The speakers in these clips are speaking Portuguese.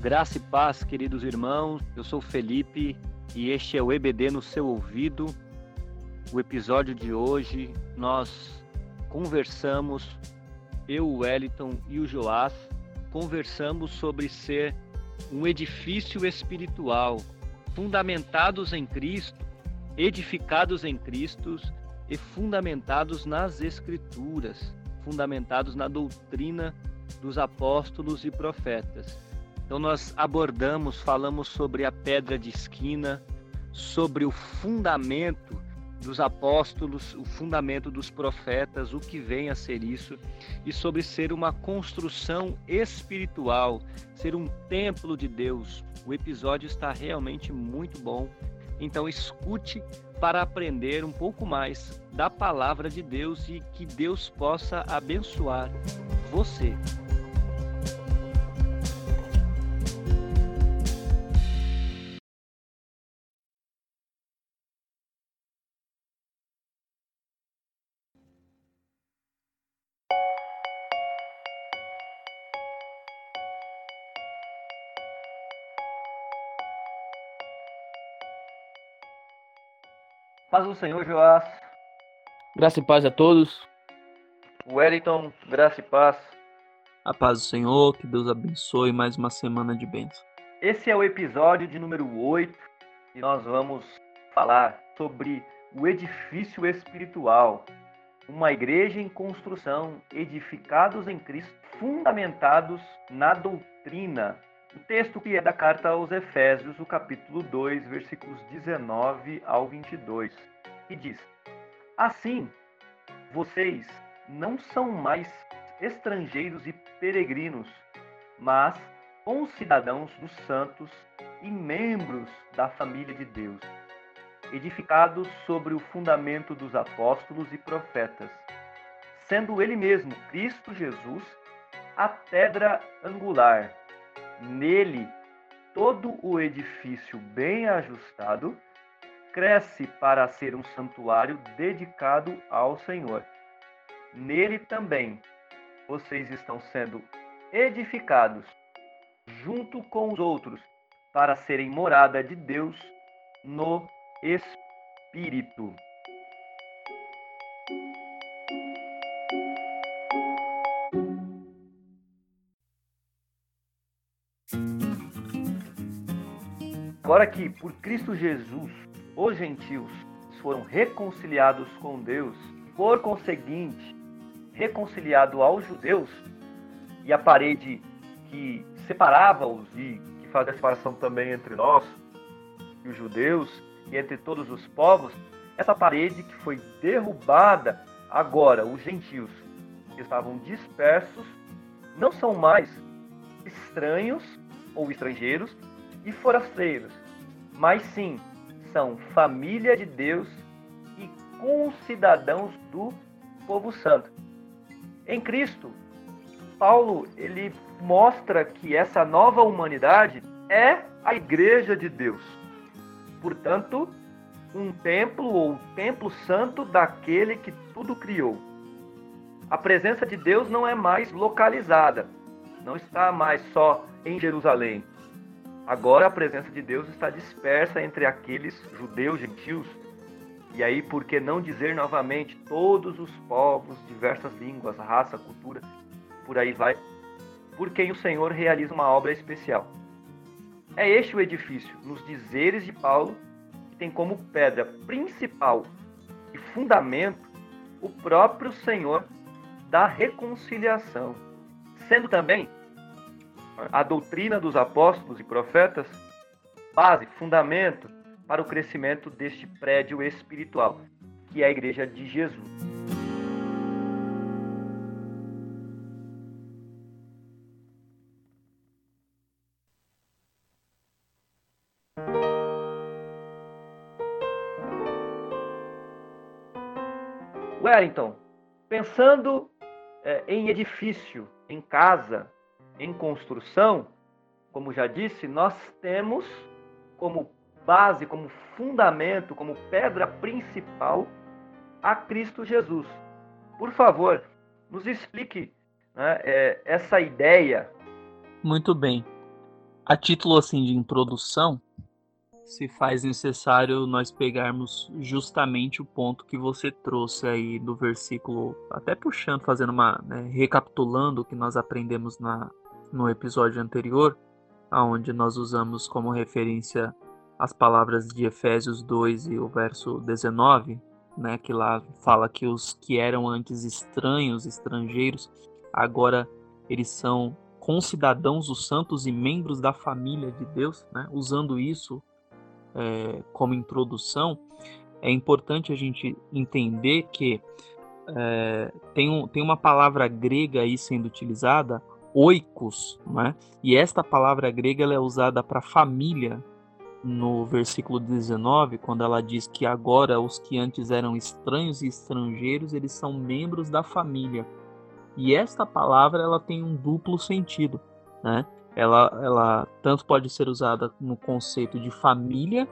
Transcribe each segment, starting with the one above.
Graça e paz, queridos irmãos. Eu sou Felipe e este é o EBD no seu ouvido. O episódio de hoje nós conversamos, eu, o Wellington e o Joás, conversamos sobre ser um edifício espiritual, fundamentados em Cristo, edificados em Cristo e fundamentados nas Escrituras, fundamentados na doutrina dos apóstolos e profetas. Então nós abordamos, falamos sobre a pedra de esquina, sobre o fundamento dos apóstolos, o fundamento dos profetas, o que vem a ser isso, e sobre ser uma construção espiritual, ser um templo de Deus. O episódio está realmente muito bom. Então escute para aprender um pouco mais da palavra de Deus e que Deus possa abençoar você. Paz do Senhor, Joás. Graça e paz a todos. Wellington, graça e paz. A paz do Senhor, que Deus abençoe mais uma semana de bênção. Esse é o episódio de número 8 e nós vamos falar sobre o edifício espiritual. Uma igreja em construção, edificados em Cristo, fundamentados na doutrina o texto que é da carta aos Efésios, o capítulo 2, versículos 19 ao 22, que diz: Assim, vocês não são mais estrangeiros e peregrinos, mas concidadãos dos santos e membros da família de Deus, edificados sobre o fundamento dos apóstolos e profetas, sendo Ele mesmo, Cristo Jesus, a pedra angular Nele, todo o edifício bem ajustado cresce para ser um santuário dedicado ao Senhor. Nele também vocês estão sendo edificados junto com os outros para serem morada de Deus no Espírito. Agora que por Cristo Jesus os gentios foram reconciliados com Deus, por conseguinte, reconciliado aos judeus, e a parede que separava-os e que fazia a separação também entre nós e os judeus e entre todos os povos, essa parede que foi derrubada agora, os gentios que estavam dispersos, não são mais estranhos ou estrangeiros, e forasteiros, mas sim são família de Deus e concidadãos do povo santo. Em Cristo, Paulo ele mostra que essa nova humanidade é a igreja de Deus. Portanto, um templo ou templo santo daquele que tudo criou. A presença de Deus não é mais localizada, não está mais só em Jerusalém, Agora a presença de Deus está dispersa entre aqueles judeus gentios. E aí, por que não dizer novamente todos os povos, diversas línguas, raça, cultura, por aí vai, por quem o Senhor realiza uma obra especial. É este o edifício, nos dizeres de Paulo, que tem como pedra principal e fundamento o próprio Senhor da reconciliação, sendo também a doutrina dos apóstolos e profetas, base, fundamento para o crescimento deste prédio espiritual, que é a Igreja de Jesus. Wellington, pensando é, em edifício, em casa, em construção, como já disse, nós temos como base, como fundamento, como pedra principal a Cristo Jesus. Por favor, nos explique né, é, essa ideia. Muito bem. A título assim de introdução, se faz necessário nós pegarmos justamente o ponto que você trouxe aí do versículo, até puxando, fazendo uma, né, recapitulando o que nós aprendemos na, no episódio anterior, aonde nós usamos como referência as palavras de Efésios 2 e o verso 19, né, que lá fala que os que eram antes estranhos, estrangeiros, agora eles são concidadãos os santos e membros da família de Deus, né? Usando isso é, como introdução, é importante a gente entender que é, tem, um, tem uma palavra grega aí sendo utilizada, oikos, né? E esta palavra grega ela é usada para família no versículo 19, quando ela diz que agora os que antes eram estranhos e estrangeiros, eles são membros da família. E esta palavra ela tem um duplo sentido, né? Ela, ela tanto pode ser usada no conceito de família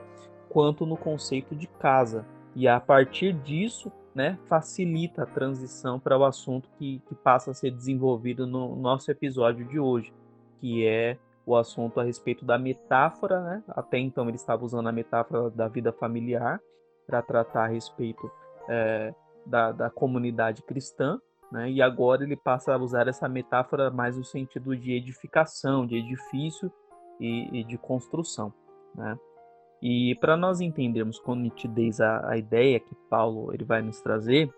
quanto no conceito de casa. E a partir disso, né, facilita a transição para o assunto que, que passa a ser desenvolvido no nosso episódio de hoje, que é o assunto a respeito da metáfora, né? Até então ele estava usando a metáfora da vida familiar para tratar a respeito é, da, da comunidade cristã, né? E agora ele passa a usar essa metáfora mais no sentido de edificação, de edifício e, e de construção. Né? E para nós entendermos com nitidez a, a ideia que Paulo ele vai nos trazer,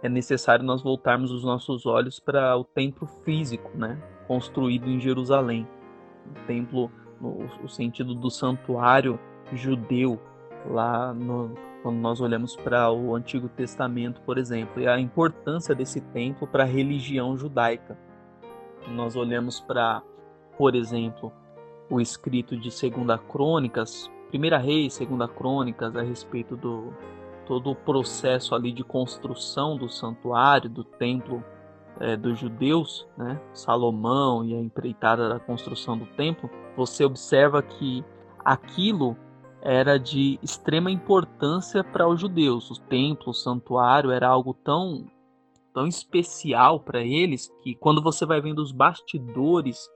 é necessário nós voltarmos os nossos olhos para o templo físico, né? construído em Jerusalém. O templo, no o sentido do santuário judeu, lá no, quando nós olhamos para o Antigo Testamento, por exemplo, e a importância desse templo para a religião judaica. Nós olhamos para, por exemplo, o escrito de Segunda Crônicas, Primeira Reis, Segunda Crônicas, a respeito do todo o processo ali de construção do santuário, do templo é, dos judeus, né? Salomão e a empreitada da construção do templo, você observa que aquilo era de extrema importância para os judeus. O templo, o santuário era algo tão tão especial para eles que quando você vai vendo os bastidores,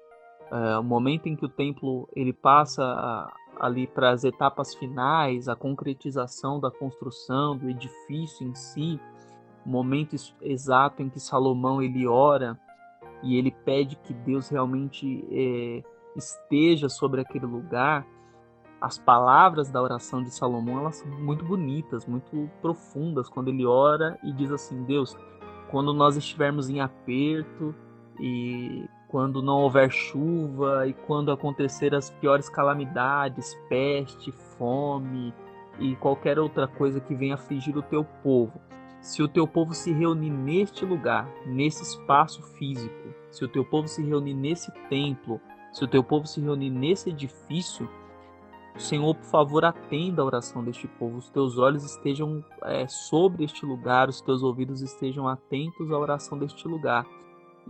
é, o momento em que o templo ele passa a, ali para as etapas finais, a concretização da construção do edifício em si, o momento exato em que Salomão ele ora e ele pede que Deus realmente é, esteja sobre aquele lugar as palavras da oração de Salomão elas são muito bonitas, muito profundas quando ele ora e diz assim: Deus, quando nós estivermos em aperto e quando não houver chuva e quando acontecer as piores calamidades, peste, fome e qualquer outra coisa que venha afligir o teu povo, se o teu povo se reunir neste lugar, nesse espaço físico, se o teu povo se reunir nesse templo, se o teu povo se reunir nesse edifício, Senhor, por favor, atenda a oração deste povo. Os teus olhos estejam é, sobre este lugar, os teus ouvidos estejam atentos à oração deste lugar.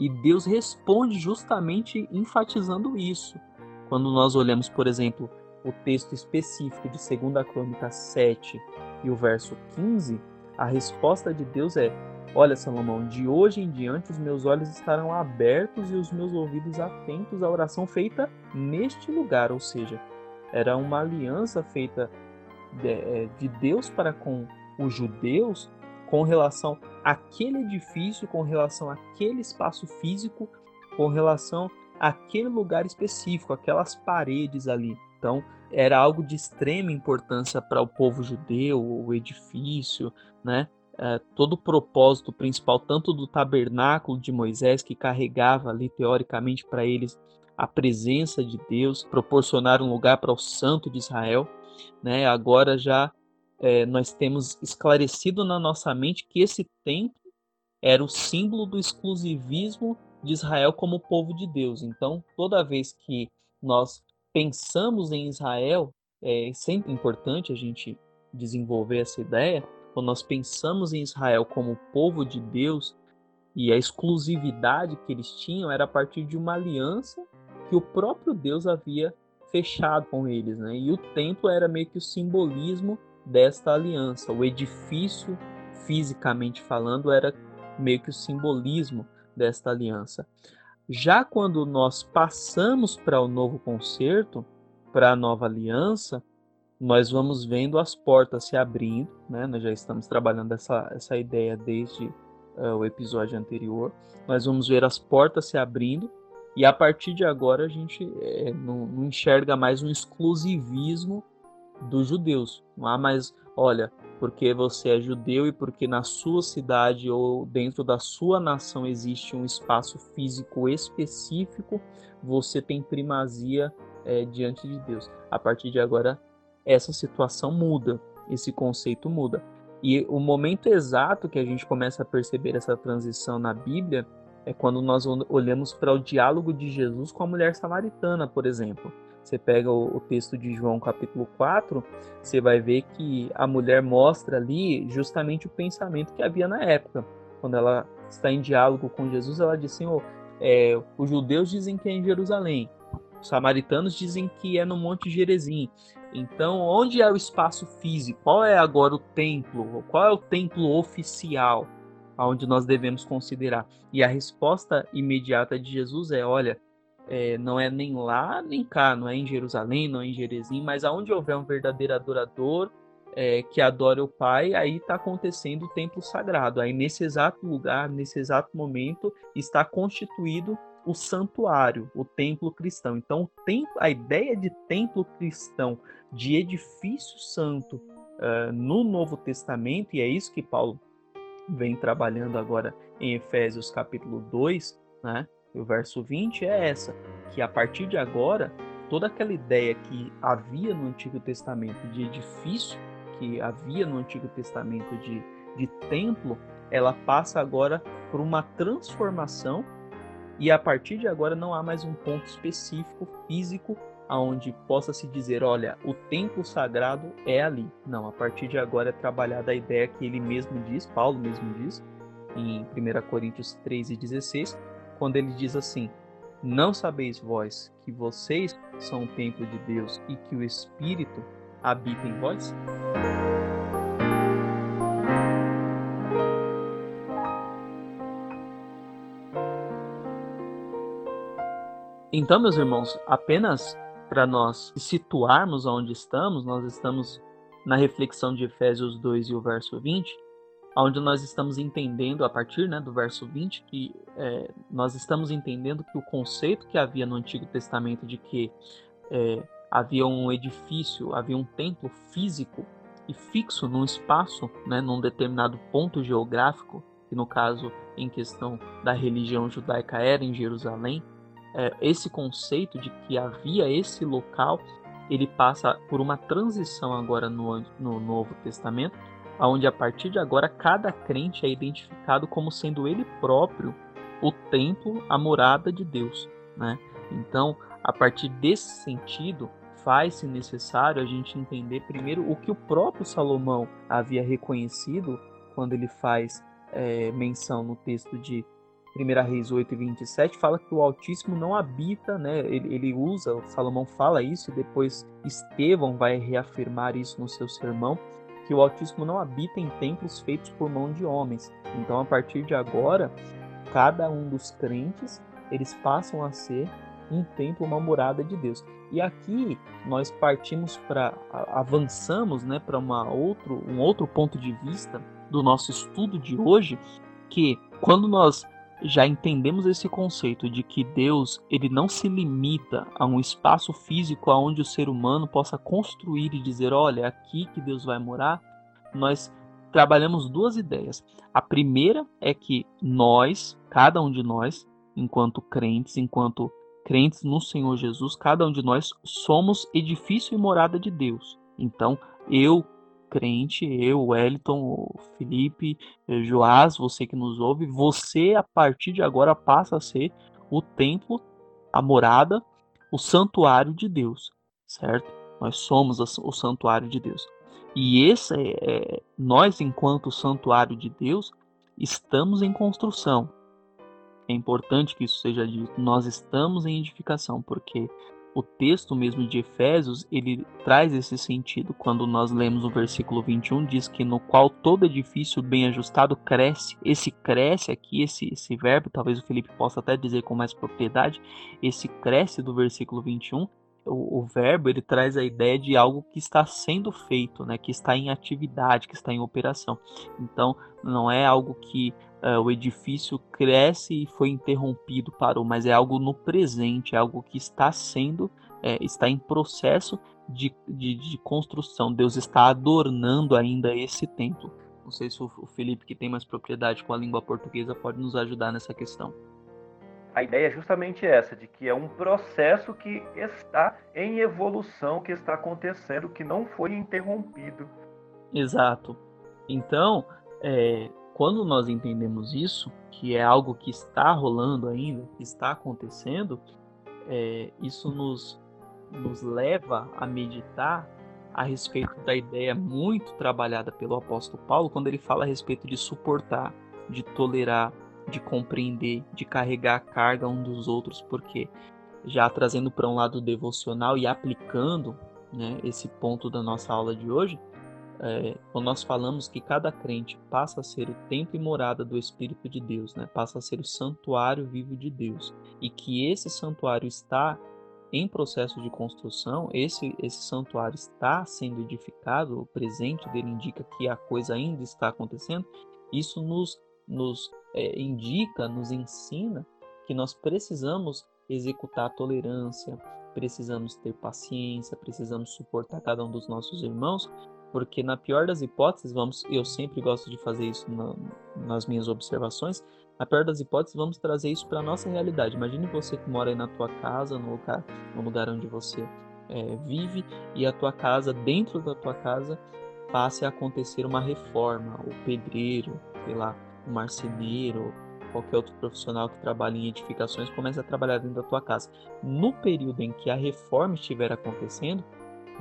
E Deus responde justamente enfatizando isso. Quando nós olhamos, por exemplo, o texto específico de 2 Crônica 7 e o verso 15, a resposta de Deus é: Olha, Salomão, de hoje em diante os meus olhos estarão abertos e os meus ouvidos atentos à oração feita neste lugar, ou seja, era uma aliança feita de, é, de Deus para com os judeus com relação àquele edifício, com relação àquele espaço físico, com relação àquele lugar específico, aquelas paredes ali. Então, era algo de extrema importância para o povo judeu, o edifício, né? É, todo o propósito principal, tanto do tabernáculo de Moisés, que carregava ali, teoricamente, para eles a presença de Deus, proporcionar um lugar para o Santo de Israel. Né? Agora já é, nós temos esclarecido na nossa mente que esse templo era o símbolo do exclusivismo de Israel como povo de Deus. Então, toda vez que nós pensamos em Israel, é sempre importante a gente desenvolver essa ideia. Quando nós pensamos em Israel como povo de Deus e a exclusividade que eles tinham era a partir de uma aliança que o próprio Deus havia fechado com eles, né? E o templo era meio que o simbolismo desta aliança. O edifício, fisicamente falando, era meio que o simbolismo desta aliança. Já quando nós passamos para o novo concerto, para a nova aliança, nós vamos vendo as portas se abrindo, né? Nós já estamos trabalhando essa, essa ideia desde uh, o episódio anterior. Nós vamos ver as portas se abrindo e a partir de agora a gente é, não, não, enxerga mais um exclusivismo dos judeus. Há mais, olha, porque você é judeu e porque na sua cidade ou dentro da sua nação existe um espaço físico específico, você tem primazia é, diante de Deus. A partir de agora essa situação muda, esse conceito muda. E o momento exato que a gente começa a perceber essa transição na Bíblia é quando nós olhamos para o diálogo de Jesus com a mulher samaritana, por exemplo. Você pega o, texto de João capítulo 4, você vai ver que a mulher mostra ali justamente o pensamento que havia na época. Quando ela está em diálogo com Jesus, ela diz oh, é, os judeus dizem que é em Jerusalém, os samaritanos dizem que é no Monte Gerezim. Então, onde é o espaço físico? Qual é agora o templo? Qual é o templo oficial aonde nós devemos considerar? E a resposta imediata de Jesus é: olha, é, não é nem lá nem cá, não é em Jerusalém, não é em Jerezim, mas aonde houver um verdadeiro adorador é, que adore o Pai, aí está acontecendo o templo sagrado. Aí nesse exato lugar, nesse exato momento, está constituído o santuário, o templo cristão. Então, a ideia de templo cristão, de edifício santo uh, no Novo Testamento, e é isso que Paulo vem trabalhando agora em Efésios capítulo 2, né? O verso 20 é essa, que a partir de agora, toda aquela ideia que havia no Antigo Testamento de edifício, que havia no Antigo Testamento de, de templo, ela passa agora por uma transformação e a partir de agora não há mais um ponto específico físico aonde possa se dizer, olha, o templo sagrado é ali. Não, a partir de agora é trabalhada a ideia que ele mesmo diz, Paulo mesmo diz, em 1 Coríntios 3 e 16, quando ele diz assim: Não sabeis vós que vocês são o templo de Deus e que o Espírito habita em vós? Então, meus irmãos, apenas para nós situarmos onde estamos, nós estamos na reflexão de Efésios 2 e o verso 20, onde nós estamos entendendo, a partir né, do verso 20, que é, nós estamos entendendo que o conceito que havia no Antigo Testamento de que é, havia um edifício, havia um templo físico e fixo num espaço, né, num determinado ponto geográfico, que no caso, em questão da religião judaica, era em Jerusalém, é, esse conceito de que havia esse local, ele passa por uma transição agora no, no Novo Testamento, onde a partir de agora cada crente é identificado como sendo ele próprio o templo, a morada de Deus, né? Então, a partir desse sentido, faz-se necessário a gente entender primeiro o que o próprio Salomão havia reconhecido quando ele faz é, menção no texto de 1 Reis 8 e 27, fala que o Altíssimo não habita, né? Ele, ele usa, Salomão fala isso, e depois Estevão vai reafirmar isso no seu sermão, que o Altíssimo não habita em templos feitos por mão de homens. Então, a partir de agora, cada um dos crentes, eles passam a ser um templo, uma morada de Deus. E aqui nós partimos para avançamos, né, para uma outro um outro ponto de vista do nosso estudo de hoje, que quando nós já entendemos esse conceito de que Deus ele não se limita a um espaço físico aonde o ser humano possa construir e dizer, olha, é aqui que Deus vai morar, nós trabalhamos duas ideias. A primeira é que nós, cada um de nós, enquanto crentes, enquanto crentes no Senhor Jesus, cada um de nós somos edifício e morada de Deus. Então, eu crente, eu, Wellington, Felipe, eh, Joás, você que nos ouve, você a partir de agora passa a ser o templo, a morada, o santuário de Deus, certo? Nós somos o santuário de Deus. E esse é, é, nós, enquanto santuário de Deus, estamos em construção. É importante que isso seja dito. Nós estamos em edificação, porque o texto mesmo de Efésios, ele traz esse sentido. Quando nós lemos o versículo 21, diz que no qual todo edifício bem ajustado cresce. Esse cresce aqui, esse, esse verbo, talvez o Felipe possa até dizer com mais propriedade, esse cresce do versículo 21, o, o, verbo ele traz a ideia de algo que está sendo feito, né, que está em atividade, que está em operação. Então, não é algo que uh, o edifício cresce e foi interrompido, parou, mas é algo no presente, é algo que está sendo, é, está em processo de, de, de, construção. Deus está adornando ainda esse templo. Não sei se o, Felipe, que tem mais propriedade com a língua portuguesa, pode nos ajudar nessa questão. A ideia é justamente essa, de que é um processo que está em evolução, que está acontecendo, que não foi interrompido. Exato. Então, é, quando nós entendemos isso, que é algo que está rolando ainda, que está acontecendo, é, isso nos, nos leva a meditar a respeito da ideia muito trabalhada pelo apóstolo Paulo quando ele fala a respeito de suportar, de tolerar, de compreender, de carregar a carga um dos outros, porque já trazendo para um lado devocional e aplicando né, esse ponto da nossa aula de hoje, é, quando nós falamos que cada crente passa a ser o templo e morada do Espírito de Deus, né? passa a ser o santuário vivo de Deus, e que esse santuário está em processo de construção, esse, esse santuário está sendo edificado, o presente dele indica que a coisa ainda está acontecendo, isso nos, nos é, indica, nos ensina que nós precisamos executar a tolerância, precisamos ter paciência, precisamos suportar cada um dos nossos irmãos, porque na pior das hipóteses, vamos, eu sempre gosto de fazer isso na, nas minhas observações, na pior das hipóteses, vamos trazer isso para a nossa realidade. Imagine você que mora aí na tua casa, no lugar, no lugar onde você é, vive, e a tua casa, dentro da tua casa, passe a acontecer uma reforma, o pedreiro, sei lá, o marceneiro, qualquer outro profissional que trabalha em edificações comece a trabalhar dentro da tua casa. No período em que a reforma estiver acontecendo,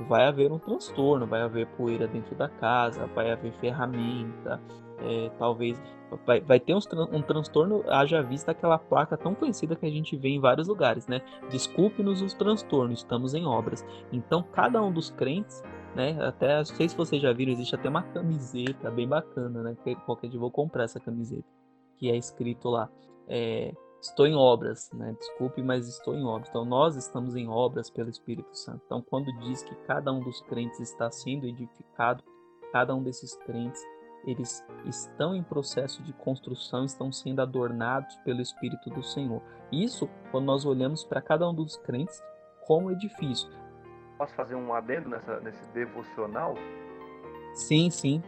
vai haver um transtorno, vai haver poeira dentro da casa, vai haver ferramenta, é, talvez vai, vai ter um, um transtorno, haja vista aquela placa tão conhecida que a gente vê em vários lugares, né? Desculpe-nos os transtornos, estamos em obras. Então, cada um dos crentes, né? Até não sei se vocês já viram, existe até uma camiseta bem bacana, né? Que qualquer dia vou comprar essa camiseta, que é escrito lá. É, estou em obras, né? Desculpe, mas estou em obras. Então nós estamos em obras pelo Espírito Santo. Então quando diz que cada um dos crentes está sendo edificado, cada um desses crentes eles estão em processo de construção, estão sendo adornados pelo Espírito do Senhor. Isso quando nós olhamos para cada um dos crentes como edifício. Posso fazer um adendo nessa, nesse devocional? Sim, sim.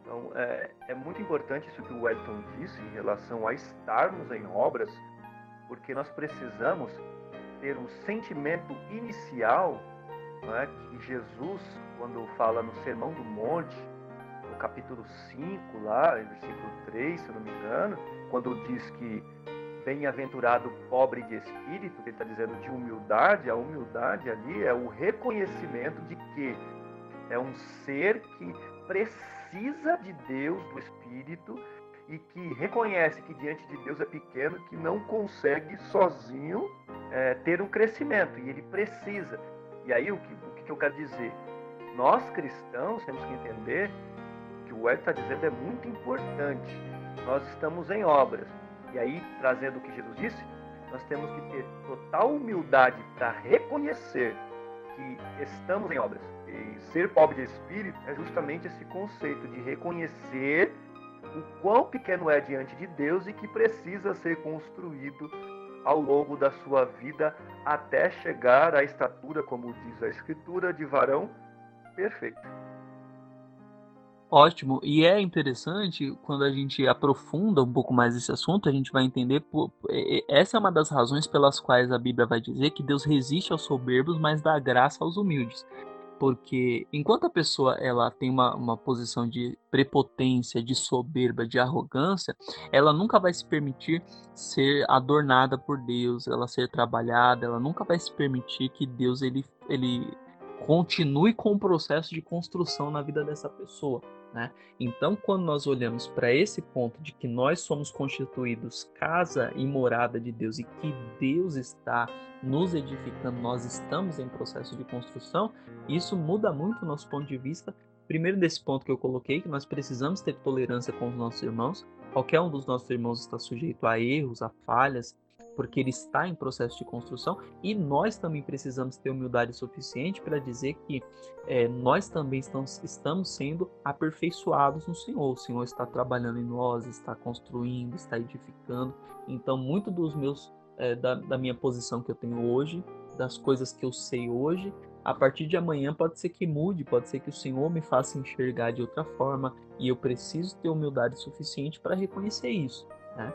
Então, é, é muito importante isso que o Wellington disse em relação a estarmos em obras, porque nós precisamos ter um sentimento inicial é, que Jesus, quando fala no Sermão do Monte, no capítulo 5, lá, versículo 3, se não me engano, quando diz que bem-aventurado pobre de espírito, ele está dizendo de humildade, a humildade ali é o reconhecimento de que é um ser que precisa precisa de Deus, do Espírito, e que reconhece que diante de Deus é pequeno, que não consegue sozinho é, ter um crescimento, e ele precisa. E aí o que, o que eu quero dizer? Nós cristãos temos que entender que o Ed está dizendo é muito importante. Nós estamos em obras. E aí, trazendo o que Jesus disse, nós temos que ter total humildade para reconhecer que estamos em obras e ser pobre de espírito é justamente esse conceito de reconhecer o quão pequeno é diante de Deus e que precisa ser construído ao longo da sua vida até chegar à estatura, como diz a Escritura, de varão perfeito. Ótimo. E é interessante quando a gente aprofunda um pouco mais esse assunto, a gente vai entender. Essa é uma das razões pelas quais a Bíblia vai dizer que Deus resiste aos soberbos, mas dá graça aos humildes. Porque enquanto a pessoa ela tem uma, uma posição de prepotência, de soberba, de arrogância, ela nunca vai se permitir ser adornada por Deus, ela ser trabalhada, ela nunca vai se permitir que Deus ele, ele continue com o processo de construção na vida dessa pessoa Né? Então, quando nós olhamos para esse ponto de que nós somos constituídos casa e morada de Deus e que Deus está nos edificando, nós estamos em processo de construção, isso muda muito o nosso ponto de vista. Primeiro, desse ponto que eu coloquei, que nós precisamos ter tolerância com os nossos irmãos. Qualquer um dos nossos irmãos está sujeito a erros, a falhas, porque ele está em processo de construção e nós também precisamos ter humildade suficiente para dizer que é, nós também estamos, estamos sendo aperfeiçoados no Senhor. O Senhor está trabalhando em nós, está construindo, está edificando. Então, muito dos meus é, da, da minha posição que eu tenho hoje, das coisas que eu sei hoje, a partir de amanhã pode ser que mude, pode ser que o Senhor me faça enxergar de outra forma e eu preciso ter humildade suficiente para reconhecer isso. Né?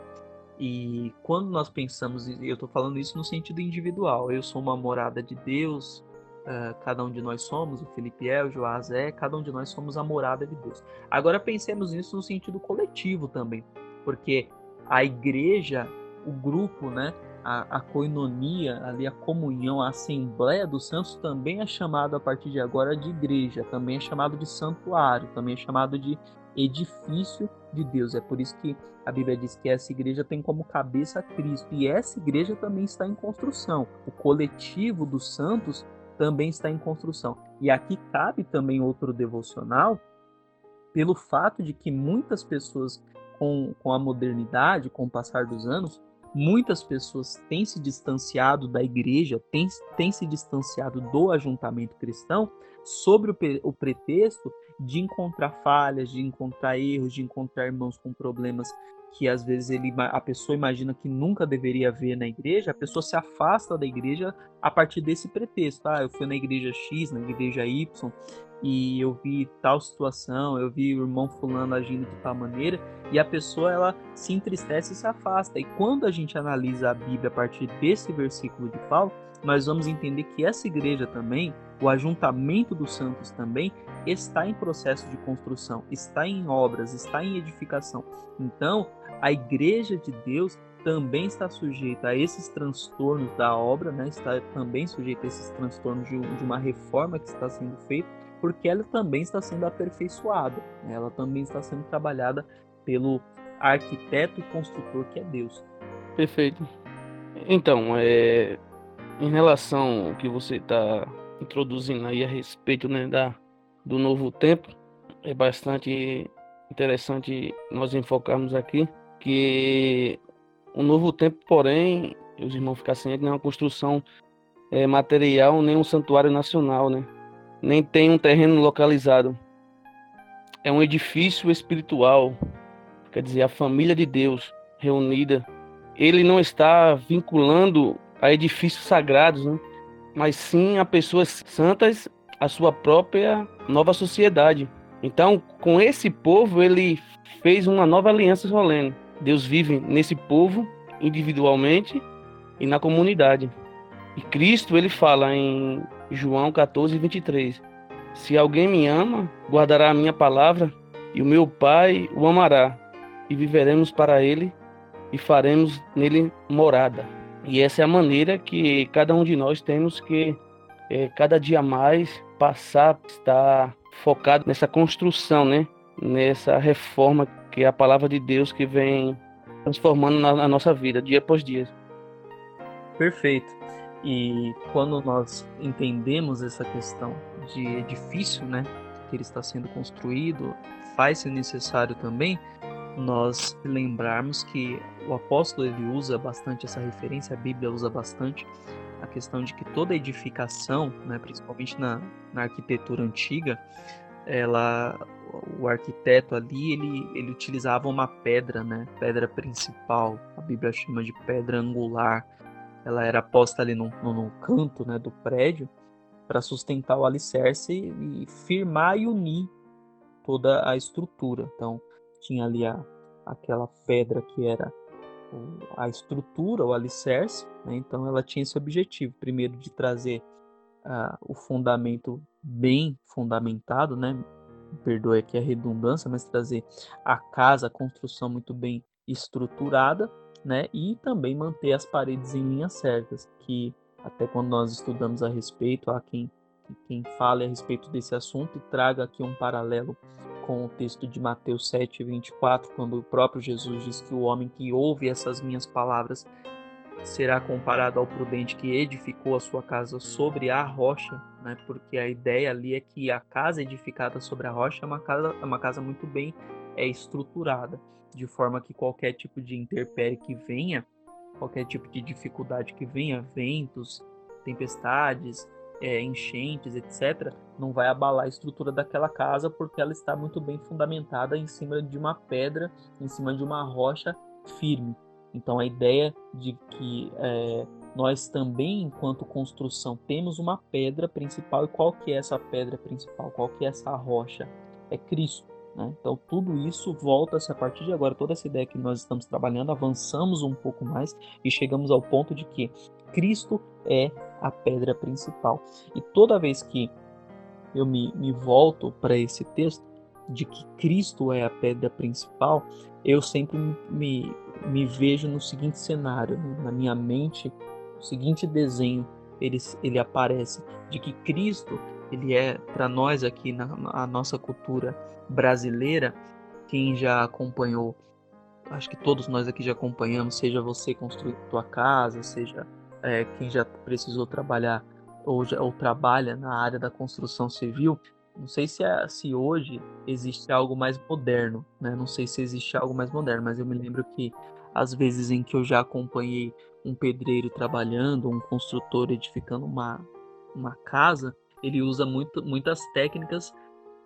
E quando nós pensamos, e eu estou falando isso no sentido individual, eu sou uma morada de Deus, uh, cada um de nós somos, o Felipe é, o Joás é, cada um de nós somos a morada de Deus. Agora pensemos nisso no sentido coletivo também, porque a igreja, o grupo, né, a, a coinonia, ali a comunhão, a assembleia dos santos também é chamado a partir de agora de igreja, também é chamado de santuário, também é chamado de edifício de Deus. É por isso que a Bíblia diz que essa igreja tem como cabeça Cristo. E essa igreja também está em construção. O coletivo dos santos também está em construção. E aqui cabe também outro devocional, pelo fato de que muitas pessoas, com, com a modernidade, com o passar dos anos, muitas pessoas têm se distanciado da igreja, têm, têm se distanciado do ajuntamento cristão, sobre o, o pretexto de encontrar falhas, de encontrar erros, de encontrar irmãos com problemas que às vezes ele, a pessoa imagina que nunca deveria ver na igreja, a pessoa se afasta da igreja a partir desse pretexto. Ah, eu fui na igreja X, na igreja Y, e eu vi tal situação, eu vi o irmão fulano agindo de tal maneira, e a pessoa ela se entristece e se afasta. E quando a gente analisa a Bíblia a partir desse versículo de Paulo, nós vamos entender que essa igreja também, o ajuntamento dos santos também, está em processo de construção, está em obras, está em edificação. Então, a igreja de Deus também está sujeita a esses transtornos da obra, né? está também sujeita a esses transtornos de, de uma reforma que está sendo feita, porque ela também está sendo aperfeiçoada, né? ela também está sendo trabalhada pelo arquiteto e construtor que é Deus. Perfeito. Então, é, em relação ao que você está introduzindo aí a respeito né, da, do novo tempo, é bastante interessante nós enfocarmos aqui que o novo tempo, porém, os irmãos ficar sem não é uma construção é, material nem um santuário nacional, né? Nem tem um terreno localizado. É um edifício espiritual, quer dizer, a família de Deus reunida. Ele não está vinculando a edifícios sagrados, né? mas sim a pessoas santas, a sua própria nova sociedade. Então, com esse povo, ele fez uma nova aliança solene. Deus vive nesse povo individualmente e na comunidade. E Cristo, ele fala em João 14, 23: Se alguém me ama, guardará a minha palavra, e o meu Pai o amará, e viveremos para ele e faremos nele morada. E essa é a maneira que cada um de nós temos que é, cada dia mais passar, estar focado nessa construção, né? Nessa reforma que é a palavra de Deus que vem transformando na, na nossa vida, dia após dia. Perfeito. E quando nós entendemos essa questão de edifício, né, que ele está sendo construído, faz-se necessário também nós lembrarmos que o apóstolo ele usa bastante essa referência, a Bíblia usa bastante a questão de que toda edificação, né, principalmente na, na arquitetura antiga, ela o arquiteto ali ele, ele utilizava uma pedra, né, pedra principal, a Bíblia chama de pedra angular. Ela era posta ali no, no canto, né, do prédio para sustentar o alicerce e firmar e unir toda a estrutura. Então, tinha ali a, aquela pedra que era a estrutura, o alicerce, né? então ela tinha esse objetivo, primeiro de trazer uh, o fundamento bem fundamentado, né? perdoe aqui a redundância, mas trazer a casa, a construção muito bem estruturada, né? E também manter as paredes em linhas certas, que até quando nós estudamos a respeito, há quem, quem fale a respeito desse assunto e traga aqui um paralelo com o texto de Mateus 7, 24, quando o próprio Jesus diz que o homem que ouve essas minhas palavras será comparado ao prudente que edificou a sua casa sobre a rocha, né? porque a ideia ali é que a casa edificada sobre a rocha é uma casa, é uma casa muito bem é, estruturada, de forma que qualquer tipo de interpérie que venha, qualquer tipo de dificuldade que venha, ventos, tempestades, é, enchentes, etc., não vai abalar a estrutura daquela casa porque ela está muito bem fundamentada em cima de uma pedra, em cima de uma rocha firme. Então a ideia de que é, nós também, enquanto construção, temos uma pedra principal e qual que é essa pedra principal? Qual que é essa rocha? É Cristo. Né? Então tudo isso volta-se a partir de agora, toda essa ideia que nós estamos trabalhando, avançamos um pouco mais e chegamos ao ponto de que Cristo é a pedra principal. E toda vez que eu me, me volto para esse texto, de que Cristo é a pedra principal, eu sempre me, me vejo no seguinte cenário, né? na minha mente, o seguinte desenho ele, ele aparece de que Cristo ele é para nós aqui na, na, nossa cultura brasileira, quem já acompanhou, acho que todos nós aqui já acompanhamos, seja você construir tua casa, seja é, quem já precisou trabalhar ou, já, ou trabalha na área da construção civil, não sei se, é, se hoje existe algo mais moderno, né? Não sei se existe algo mais moderno, mas eu me lembro que as vezes em que eu já acompanhei um pedreiro trabalhando, um construtor edificando uma, uma casa, ele usa muito, muitas técnicas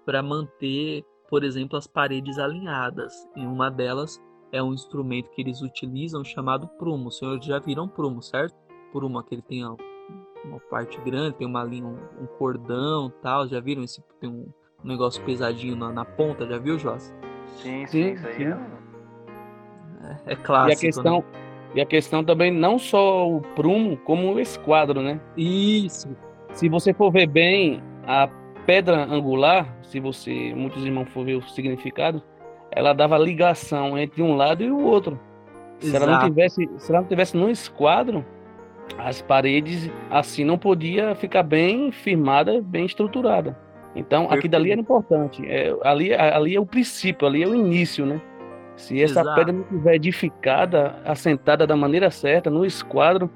para manter, por exemplo, as paredes alinhadas. E uma delas é um instrumento que eles utilizam chamado prumo. Os senhores já viram prumo, certo? Prumo, aquele tem uma parte grande, tem uma linha, um, um cordão tal. Já viram esse? Tem um, negócio pesadinho na, na, ponta, já viu, Joss? Sim, sim, isso aí é... é, é clássico. E a questão, né? e a questão também não só o prumo, como o esquadro, né? Isso. Se você for ver bem, a pedra angular, se você, muitos irmãos for ver o significado, ela dava ligação entre um lado e o outro. Se ela não tivesse, se ela não tivesse no esquadro, as paredes assim não podia ficar bem firmada, bem estruturada. Então, aqui dali era importante. É, ali, ali é o princípio, ali é o início, né? Se essa Exato. pedra não estiver edificada, assentada da maneira certa, no esquadro,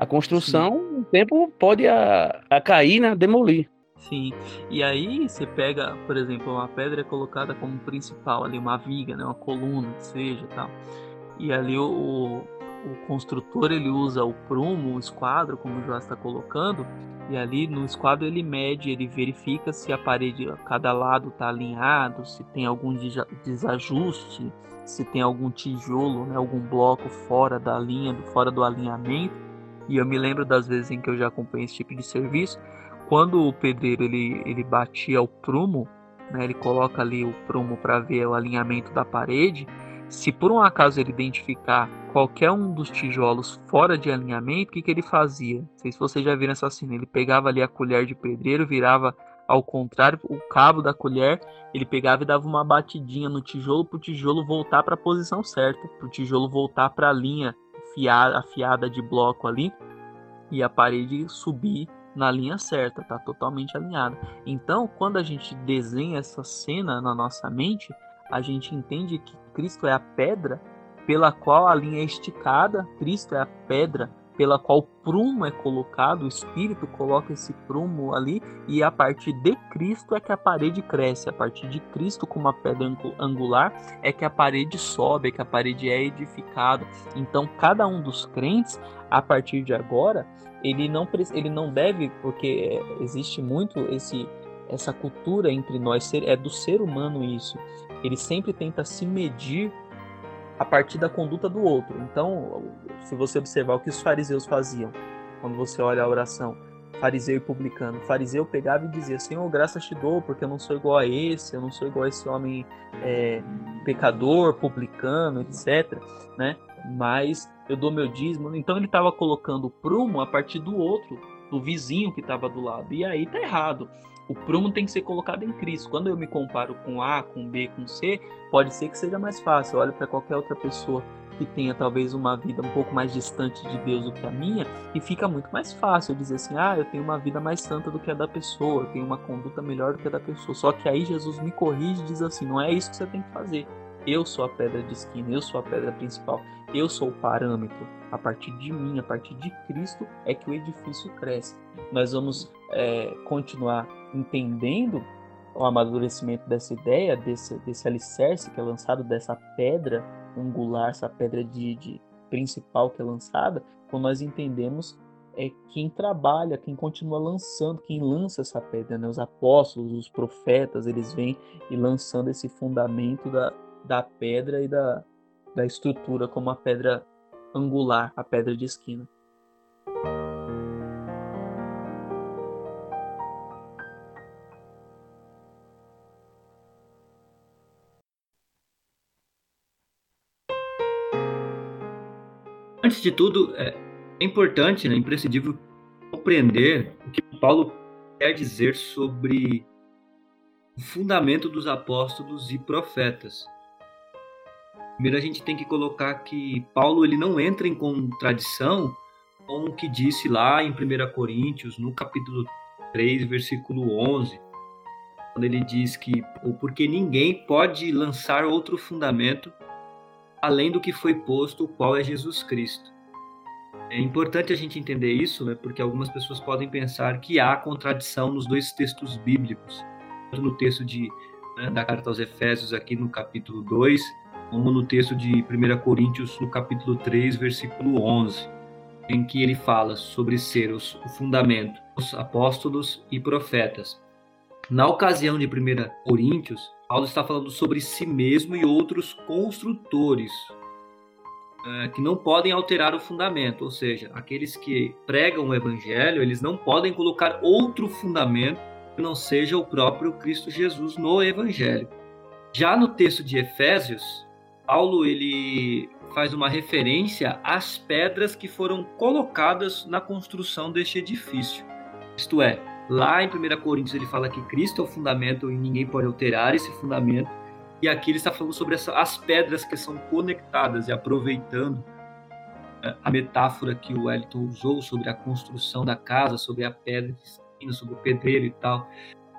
a construção, Sim. o tempo pode a, a cair, né? Demolir. Sim. E aí você pega, por exemplo, uma pedra colocada como principal ali, uma viga, né? Uma coluna, seja tal. E ali o, o construtor ele usa o prumo, o esquadro, como o João está colocando, e ali no esquadro ele mede, ele verifica se a parede, cada lado está alinhado, se tem algum desajuste, se tem algum tijolo, né, algum bloco fora da linha, fora do alinhamento. E eu me lembro das vezes em que eu já acompanhei esse tipo de serviço, quando o pedreiro ele, ele batia o prumo, né, ele coloca ali o prumo para ver o alinhamento da parede, se por um acaso ele identificar qualquer um dos tijolos fora de alinhamento, o que, que ele fazia? Não sei se vocês já viram essa cena. Ele pegava ali a colher de pedreiro, virava ao contrário o cabo da colher, ele pegava e dava uma batidinha no tijolo para o tijolo voltar para a posição certa, para o tijolo voltar para a linha fiada, afiada de bloco ali e a parede subir na linha certa, tá totalmente alinhada. Então, quando a gente desenha essa cena na nossa mente, a gente entende que Cristo é a pedra pela qual a linha é esticada, Cristo é a pedra pela qual prumo é colocado, o Espírito coloca esse prumo ali, e a partir de Cristo é que a parede cresce, a partir de Cristo, como a pedra angular, é que a parede sobe, é que a parede é edificada. Então, cada um dos crentes, a partir de agora, ele não, ele não deve, porque existe muito esse essa cultura entre nós, é do ser humano isso. Ele sempre tenta se medir a partir da conduta do outro. Então, se você observar o que os fariseus faziam, quando você olha a oração, fariseu e publicano, fariseu pegava e dizia: Senhor, graças te dou, porque eu não sou igual a esse, eu não sou igual a esse homem é, pecador, publicano, etc. Né? Mas eu dou meu dízimo. Então ele estava colocando o prumo a partir do outro, do vizinho que estava do lado. E aí tá errado o prumo tem que ser colocado em Cristo. Quando eu me comparo com A, com B, com C, pode ser que seja mais fácil. Eu olho para qualquer outra pessoa que tenha talvez uma vida um pouco mais distante de Deus do que a minha, e fica muito mais fácil dizer assim: ah, eu tenho uma vida mais santa do que a da pessoa, eu tenho uma conduta melhor do que a da pessoa. Só que aí Jesus me corrige e diz assim: não é isso que você tem que fazer. Eu sou a pedra de esquina, eu sou a pedra principal, eu sou o parâmetro. A partir de mim, a partir de Cristo, é que o edifício cresce. Nós vamos é, continuar entendendo o amadurecimento dessa ideia, desse, desse alicerce que é lançado, dessa pedra angular, essa pedra de, de principal que é lançada, quando nós entendemos é quem trabalha, quem continua lançando, quem lança essa pedra, né? Os apóstolos, os profetas, eles vêm e lançando esse fundamento da, da pedra e da, da estrutura como a pedra angular, a pedra de esquina. Antes de tudo, é importante, né, imprescindível compreender o que Paulo quer dizer sobre o fundamento dos apóstolos e profetas. Primeiro a gente tem que colocar que Paulo ele não entra em contradição com o que disse lá em 1 Coríntios, no capítulo 3, versículo 11, quando ele diz que porque ninguém pode lançar outro fundamento além do que foi posto, qual é Jesus Cristo. É importante a gente entender isso, né, porque algumas pessoas podem pensar que há contradição nos dois textos bíblicos, tanto no texto de, né, da carta aos Efésios, aqui no capítulo 2, como no texto de 1 Coríntios, no capítulo 3, versículo 11, em que ele fala sobre ser os, o fundamento, os apóstolos e profetas. Na ocasião de 1 Coríntios, Paulo está falando sobre si mesmo e outros construtores é, que não podem alterar o fundamento, ou seja, aqueles que pregam o evangelho, eles não podem colocar outro fundamento que não seja o próprio Cristo Jesus no evangelho. Já no texto de Efésios, Paulo ele faz uma referência às pedras que foram colocadas na construção deste edifício. Isto é, lá em 1 Coríntios ele fala que Cristo é o fundamento e ninguém pode alterar esse fundamento. E aqui ele está falando sobre essa, as pedras que são conectadas e aproveitando é, a metáfora que o Wellington usou sobre a construção da casa, sobre a pedra esquina, sobre o pedreiro e tal,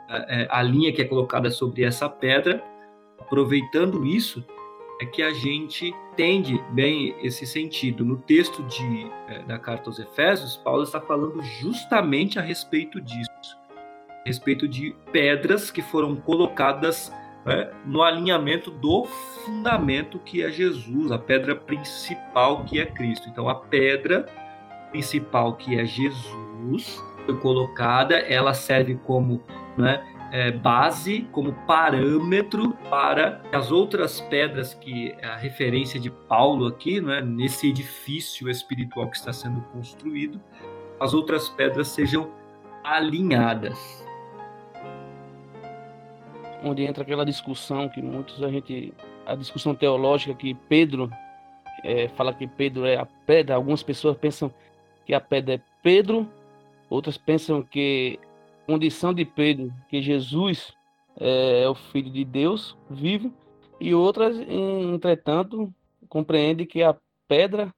é, é, a linha que é colocada sobre essa pedra, aproveitando isso, é que a gente entende bem esse sentido. No texto de, é, da carta aos Efésios, Paulo está falando justamente a respeito disso, a respeito de pedras que foram colocadas né, no alinhamento do fundamento que é Jesus, a pedra principal que é Cristo. Então, a pedra principal que é Jesus foi colocada, ela serve como né, é, base, como parâmetro para as outras pedras que é a referência de Paulo aqui, né, nesse edifício espiritual que está sendo construído, as outras pedras sejam alinhadas. Onde entra aquela discussão que muitos a gente, a discussão teológica que Pedro é, fala que Pedro é a pedra, algumas pessoas pensam que a pedra é Pedro, outras pensam que condição de Pedro que Jesus é, é o Filho de Deus vivo, e outras, entretanto, compreende que a pedra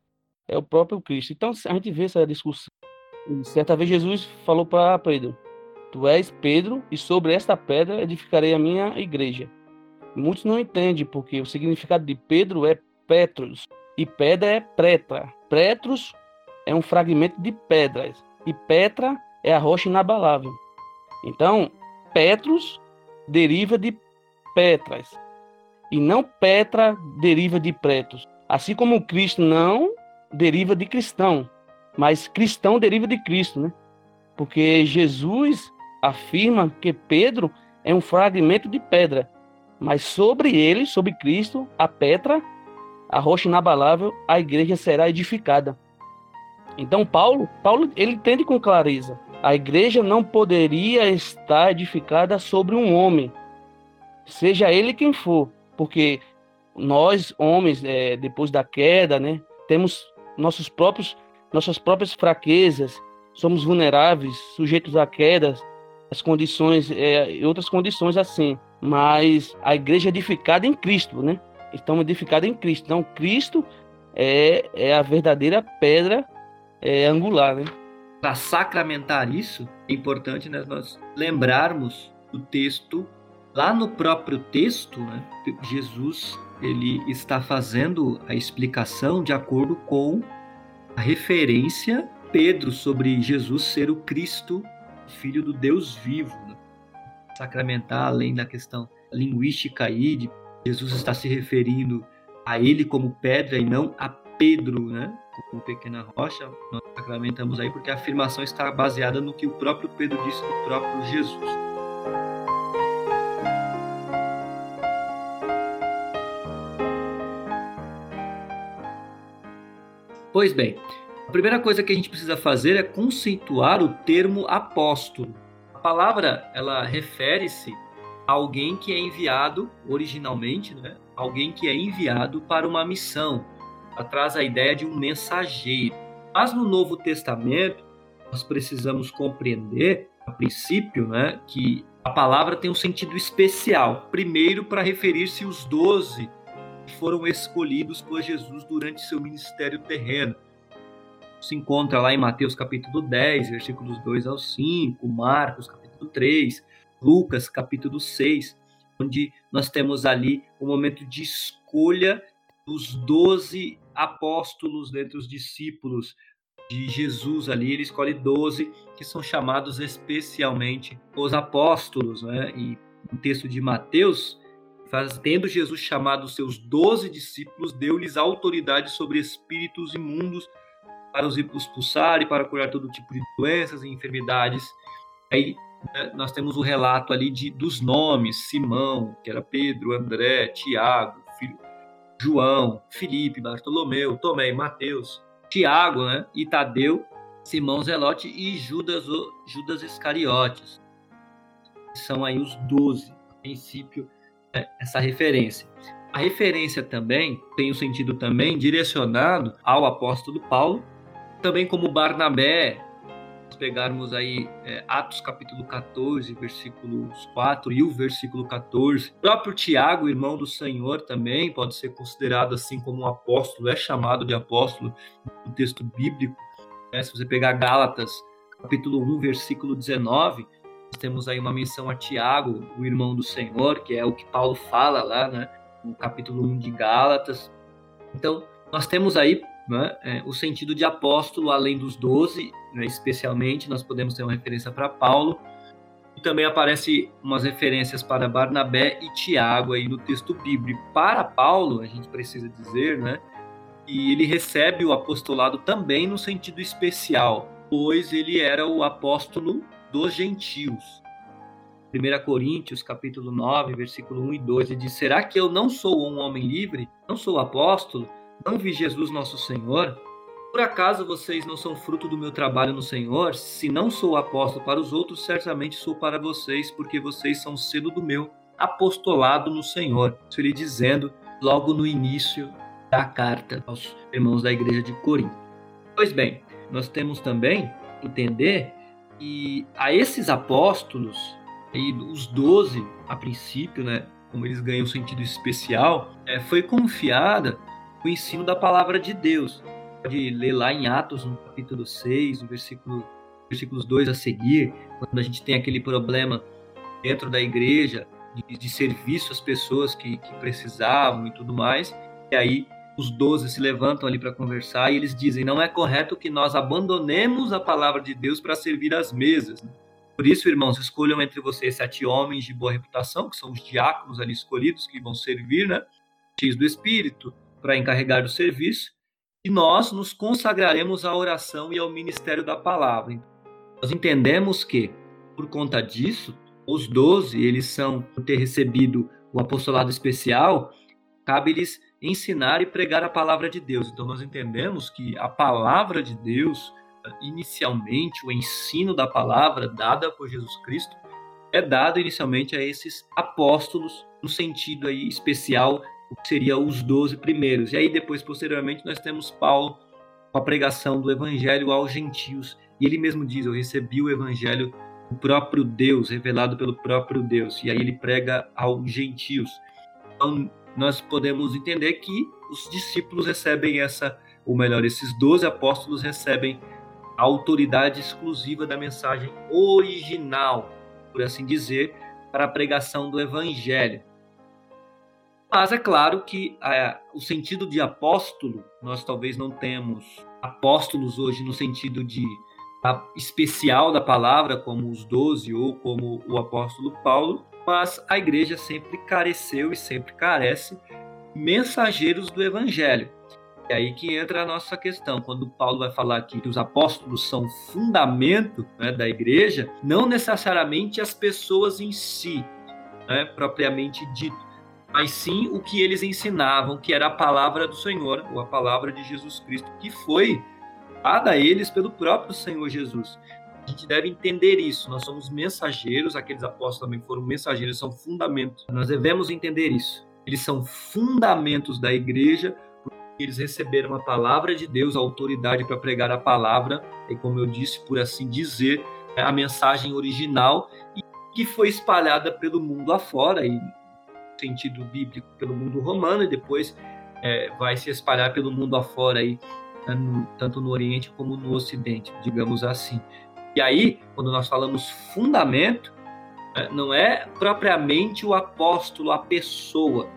é o próprio Cristo. Então a gente vê essa discussão. Certa vez Jesus falou para Pedro: Tu és Pedro, e sobre esta pedra edificarei a minha igreja. Muitos não entendem, porque o significado de Pedro é Petros, e pedra é Pretra. Petros é um fragmento de pedras, e Petra é a rocha inabalável. Então, Petros deriva de Petras. E não Petra deriva de Pretos. Assim como Cristo não deriva de cristão, mas cristão deriva de Cristo, né? Porque Jesus afirma que Pedro é um fragmento de pedra, mas sobre ele, sobre Cristo, a Petra, a rocha inabalável, a igreja será edificada. Então Paulo, Paulo ele entende com clareza a igreja não poderia estar edificada sobre um homem, seja ele quem for, porque nós, homens, é, depois da queda, né, temos nossos próprios, nossas próprias fraquezas, somos vulneráveis, sujeitos a quedas, as condições é, outras condições assim. Mas a igreja é edificada em Cristo, né? Estamos edificados em Cristo. Então, Cristo é, é a verdadeira pedra é, angular, né? Para sacramentar isso, é importante né, nós lembrarmos o texto lá no próprio texto, né, Jesus ele está fazendo a explicação de acordo com a referência Pedro sobre Jesus ser o Cristo, filho do Deus vivo. Né? Sacramentar, além da questão linguística aí, de Jesus está se referindo a ele como pedra e não a Pedro, né? Como pequena rocha, nós sacramentamos aí porque a afirmação está baseada no que o próprio Pedro disse do próprio Jesus. Pois bem, a primeira coisa que a gente precisa fazer é conceituar o termo apóstolo. A palavra ela refere-se a alguém que é enviado originalmente, né? Alguém que é enviado para uma missão. Traz a ideia de um mensageiro. Mas no Novo Testamento nós precisamos compreender, a princípio, né, que a palavra tem um sentido especial. Primeiro, para referir-se aos doze foram escolhidos por Jesus durante seu ministério terreno. Se encontra lá em Mateus capítulo 10, versículos 2 ao 5, Marcos capítulo 3, Lucas capítulo 6, onde nós temos ali o momento de escolha dos doze apóstolos dentre os discípulos de Jesus ali, ele escolhe doze que são chamados especialmente os apóstolos, né? E no texto de Mateus, faz, tendo Jesus chamado os seus doze discípulos, deu-lhes autoridade sobre espíritos imundos para os expulsar e para curar todo tipo de doenças e enfermidades. Aí né, nós temos o relato ali de, dos nomes: Simão, que era Pedro, André, Tiago, João, Felipe, Bartolomeu, Tomé, Mateus, Tiago, né, e Tadeu, Simão Zelote e Judas, Judas Iscariotes. São aí os doze, a princípio é, essa referência. A referência também tem o um sentido também direcionado ao apóstolo Paulo, também como Barnabé, pegarmos aí é, Atos capítulo 14, versículos 4 e o versículo 14. O próprio Tiago, irmão do Senhor, também pode ser considerado assim como um apóstolo, é chamado de apóstolo no texto bíblico. Né? Se você pegar Gálatas capítulo 1, versículo 19, nós temos aí uma menção a Tiago, o irmão do Senhor, que é o que Paulo fala lá, né, no capítulo 1 de Gálatas. Então, nós temos aí né, é, o sentido de apóstolo, além dos doze, né, especialmente, nós podemos ter uma referência para Paulo, e também aparece umas referências para Barnabé e Tiago aí no texto bíblico. Para Paulo, a gente precisa dizer, né, que ele recebe o apostolado também no sentido especial, pois ele era o apóstolo dos gentios. 1 Coríntios, capítulo 9, versículo 1 e 2, ele diz: Será que eu não sou um homem livre? Não sou apóstolo? Não vi Jesus nosso Senhor? Por acaso vocês não são fruto do meu trabalho no Senhor? Se não sou apóstolo para os outros, certamente sou para vocês, porque vocês são cedo do meu apostolado no Senhor. Isso ele dizendo logo no início da carta aos irmãos da igreja de Corinto. Pois bem, nós temos também entender e a esses apóstolos, e os doze a princípio, né, como eles ganham um sentido especial, é, foi confiada o ensino da palavra de Deus. Pode ler lá em Atos, no capítulo 6, no versículo, versículos 2 a seguir, quando a gente tem aquele problema dentro da igreja de, de serviço às pessoas que, que precisavam e tudo mais. E aí os doze se levantam ali para conversar e eles dizem: não é correto que nós abandonemos a palavra de Deus para servir às mesas. Por isso, irmãos, escolham entre vocês sete homens de boa reputação, que são os diáconos ali escolhidos, que vão servir, né? cheios do Espírito, para encarregar o serviço, e nós nos consagraremos à oração e ao ministério da palavra. Nós entendemos que, por conta disso, os doze, eles são, por ter recebido o apostolado especial, cabe-lhes ensinar e pregar a palavra de Deus. Então nós entendemos que a palavra de Deus, inicialmente o ensino da palavra dada por Jesus Cristo, é dado inicialmente a esses apóstolos no sentido aí especial, seria os doze primeiros. E aí depois posteriormente nós temos Paulo com a pregação do evangelho aos gentios. E ele mesmo diz: "Eu recebi o evangelho do próprio Deus, revelado pelo próprio Deus". E aí ele prega aos gentios. Então, nós podemos entender que os discípulos recebem essa, ou melhor, esses 12 apóstolos recebem a autoridade exclusiva da mensagem original, por assim dizer, para a pregação do evangelho. Mas é claro que é, o sentido de apóstolo, nós talvez não temos apóstolos hoje no sentido de a, especial da palavra, como os doze ou como o apóstolo Paulo, mas a igreja sempre careceu e sempre carece mensageiros do evangelho. É aí que entra a nossa questão. Quando Paulo vai falar aqui que os apóstolos são fundamento né, da igreja, não necessariamente as pessoas em si, né, propriamente dito, mas sim o que eles ensinavam, que era a palavra do Senhor, ou a palavra de Jesus Cristo, que foi dada a eles pelo próprio Senhor Jesus. A gente deve entender isso. Nós somos mensageiros, aqueles apóstolos também foram mensageiros, são fundamentos. Nós devemos entender isso. Eles são fundamentos da igreja, porque eles receberam a palavra de Deus, a autoridade para pregar a palavra, e como eu disse, por assim dizer, a mensagem original, e que foi espalhada pelo mundo afora, e sentido bíblico, pelo mundo romano, e depois é, vai se espalhar pelo mundo afora, aí, tanto no Oriente como no Ocidente, digamos assim. E aí, quando nós falamos fundamento, é, não é propriamente o apóstolo, a pessoa,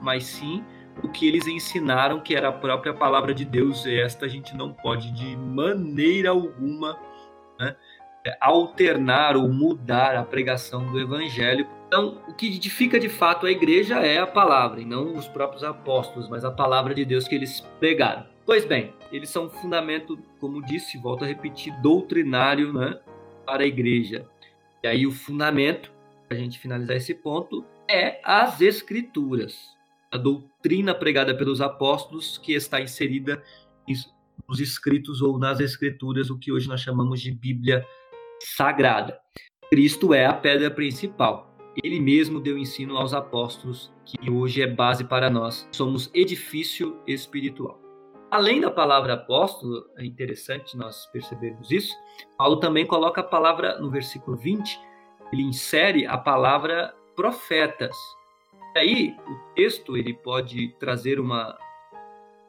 mas sim o que eles ensinaram, que era a própria palavra de Deus. E esta a gente não pode de maneira alguma né, alternar ou mudar a pregação do evangelho. Então, o que edifica de fato a igreja é a palavra, e não os próprios apóstolos, mas a palavra de Deus que eles pregaram. Pois bem, eles são um fundamento, como disse, volto a repetir, doutrinário né, para a igreja. E aí o fundamento, para a gente finalizar esse ponto, é as escrituras. A doutrina pregada pelos apóstolos que está inserida nos escritos ou nas escrituras, o que hoje nós chamamos de Bíblia Sagrada. Cristo é a pedra principal. Ele mesmo deu ensino aos apóstolos, que hoje é base para nós. Somos edifício espiritual. Além da palavra apóstolo, é interessante nós percebermos isso, Paulo também coloca a palavra, no versículo 20, ele insere a palavra profetas. Aí, o texto ele pode trazer uma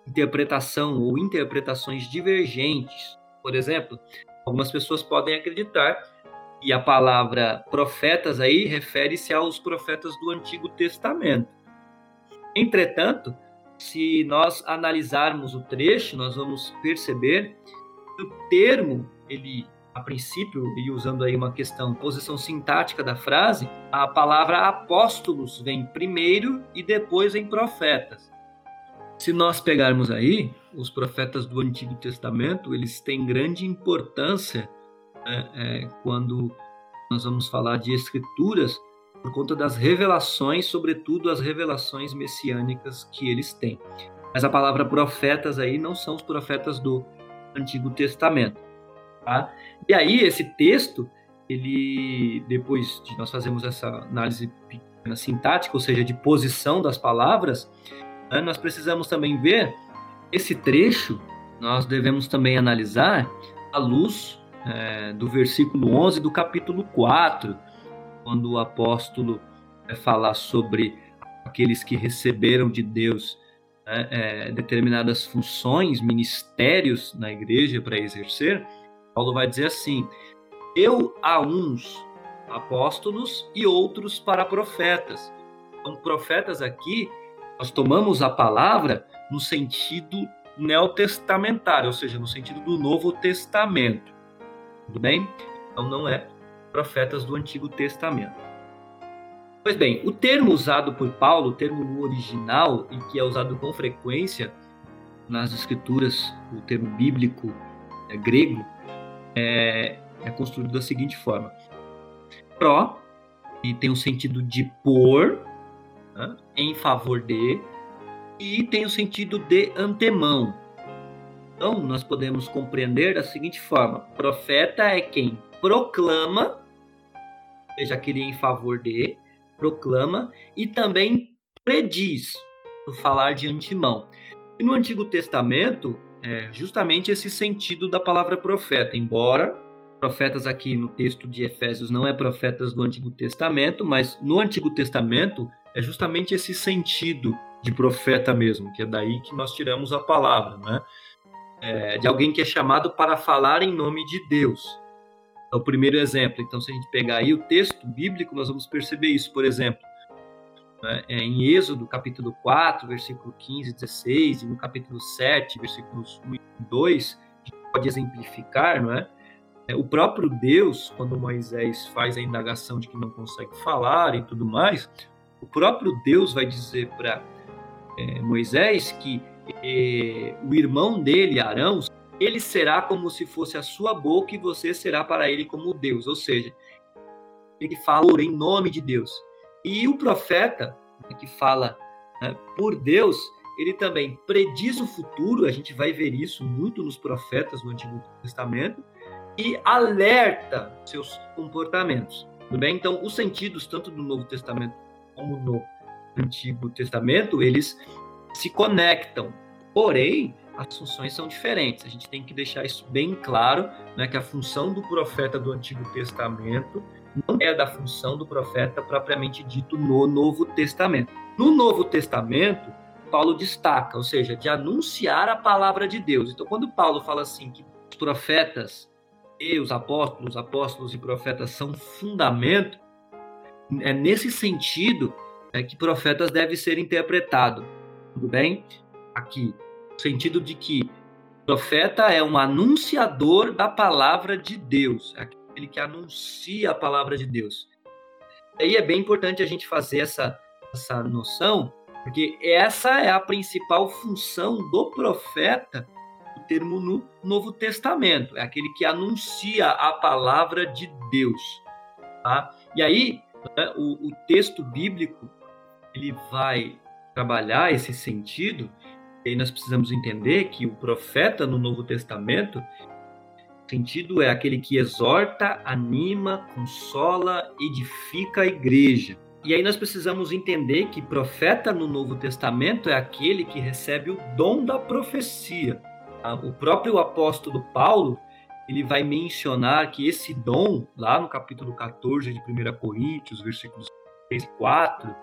interpretação ou interpretações divergentes. Por exemplo, algumas pessoas podem acreditar que a palavra profetas aí refere-se aos profetas do Antigo Testamento. Entretanto, se nós analisarmos o trecho, nós vamos perceber que o termo, ele, a princípio, e usando aí uma questão, posição sintática da frase, a palavra apóstolos vem primeiro e depois vem profetas. Se nós pegarmos aí, os profetas do Antigo Testamento, eles têm grande importância né, é, quando nós vamos falar de escrituras, por conta das revelações, sobretudo as revelações messiânicas que eles têm. Mas a palavra profetas aí não são os profetas do Antigo Testamento. Tá? E aí esse texto, ele depois de nós fazermos essa análise sintática, ou seja, de posição das palavras, né, nós precisamos também ver esse trecho, nós devemos também analisar à luz é, do versículo 11 do capítulo 4, quando o apóstolo vai falar sobre aqueles que receberam de Deus né, é, determinadas funções, ministérios na igreja para exercer, Paulo vai dizer assim: Eu a uns apóstolos e outros para profetas. Então, profetas aqui, nós tomamos a palavra no sentido neotestamentário, ou seja, no sentido do Novo Testamento. Tudo bem? Então não é profetas do Antigo Testamento. Pois bem, o termo usado por Paulo, o termo original e que é usado com frequência nas escrituras, o termo bíblico é, grego, é, é construído da seguinte forma: pró, e tem o sentido de por, em favor de, e tem o sentido de antemão. Então, nós podemos compreender da seguinte forma: profeta é quem proclama seja aquele em favor de, proclama e também prediz, no falar de antemão. E no Antigo Testamento, é justamente esse sentido da palavra profeta, embora profetas aqui no texto de Efésios não é profetas do Antigo Testamento, mas no Antigo Testamento é justamente esse sentido de profeta mesmo, que é daí que nós tiramos a palavra, né? É, de alguém que é chamado para falar em nome de Deus. É o primeiro exemplo. Então, se a gente pegar aí o texto bíblico, nós vamos perceber isso. Por exemplo, né, é em Êxodo, capítulo 4, versículo 15 e 16, e no capítulo 7, versículos 1 e 2, a gente pode exemplificar, não é? é? O próprio Deus, quando Moisés faz a indagação de que não consegue falar e tudo mais, o próprio Deus vai dizer para é, Moisés que é, o irmão dele, Arão, ele será como se fosse a sua boca e você será para ele como Deus. Ou seja, ele fala em nome de Deus. E o profeta, né, que fala né, por Deus, ele também prediz o futuro, a gente vai ver isso muito nos profetas do Antigo Testamento, e alerta seus comportamentos. Tudo bem? Então, os sentidos, tanto do Novo Testamento como no Antigo Testamento, eles se conectam. Porém, as funções são diferentes. A gente tem que deixar isso bem claro, né, que a função do profeta do Antigo Testamento não é da função do profeta propriamente dito no Novo Testamento. No Novo Testamento, Paulo destaca, ou seja, de anunciar a palavra de Deus. Então, quando Paulo fala assim que os profetas e os apóstolos, apóstolos e profetas são fundamento, é nesse sentido é que profetas devem ser interpretados. Tudo bem? Aqui, no sentido de que profeta é um anunciador da palavra de Deus, é aquele que anuncia a palavra de Deus. Aí é bem importante a gente fazer essa, essa noção, porque essa é a principal função do profeta, o termo no Novo Testamento, é aquele que anuncia a palavra de Deus. Tá? E aí, né, o, o texto bíblico ele vai trabalhar esse sentido e nós precisamos entender que o profeta no Novo Testamento, sentido é aquele que exorta, anima, consola, edifica a igreja. E aí nós precisamos entender que profeta no Novo Testamento é aquele que recebe o dom da profecia. Tá? O próprio apóstolo Paulo, ele vai mencionar que esse dom, lá no capítulo 14 de 1 Coríntios, versículos 3 e 4,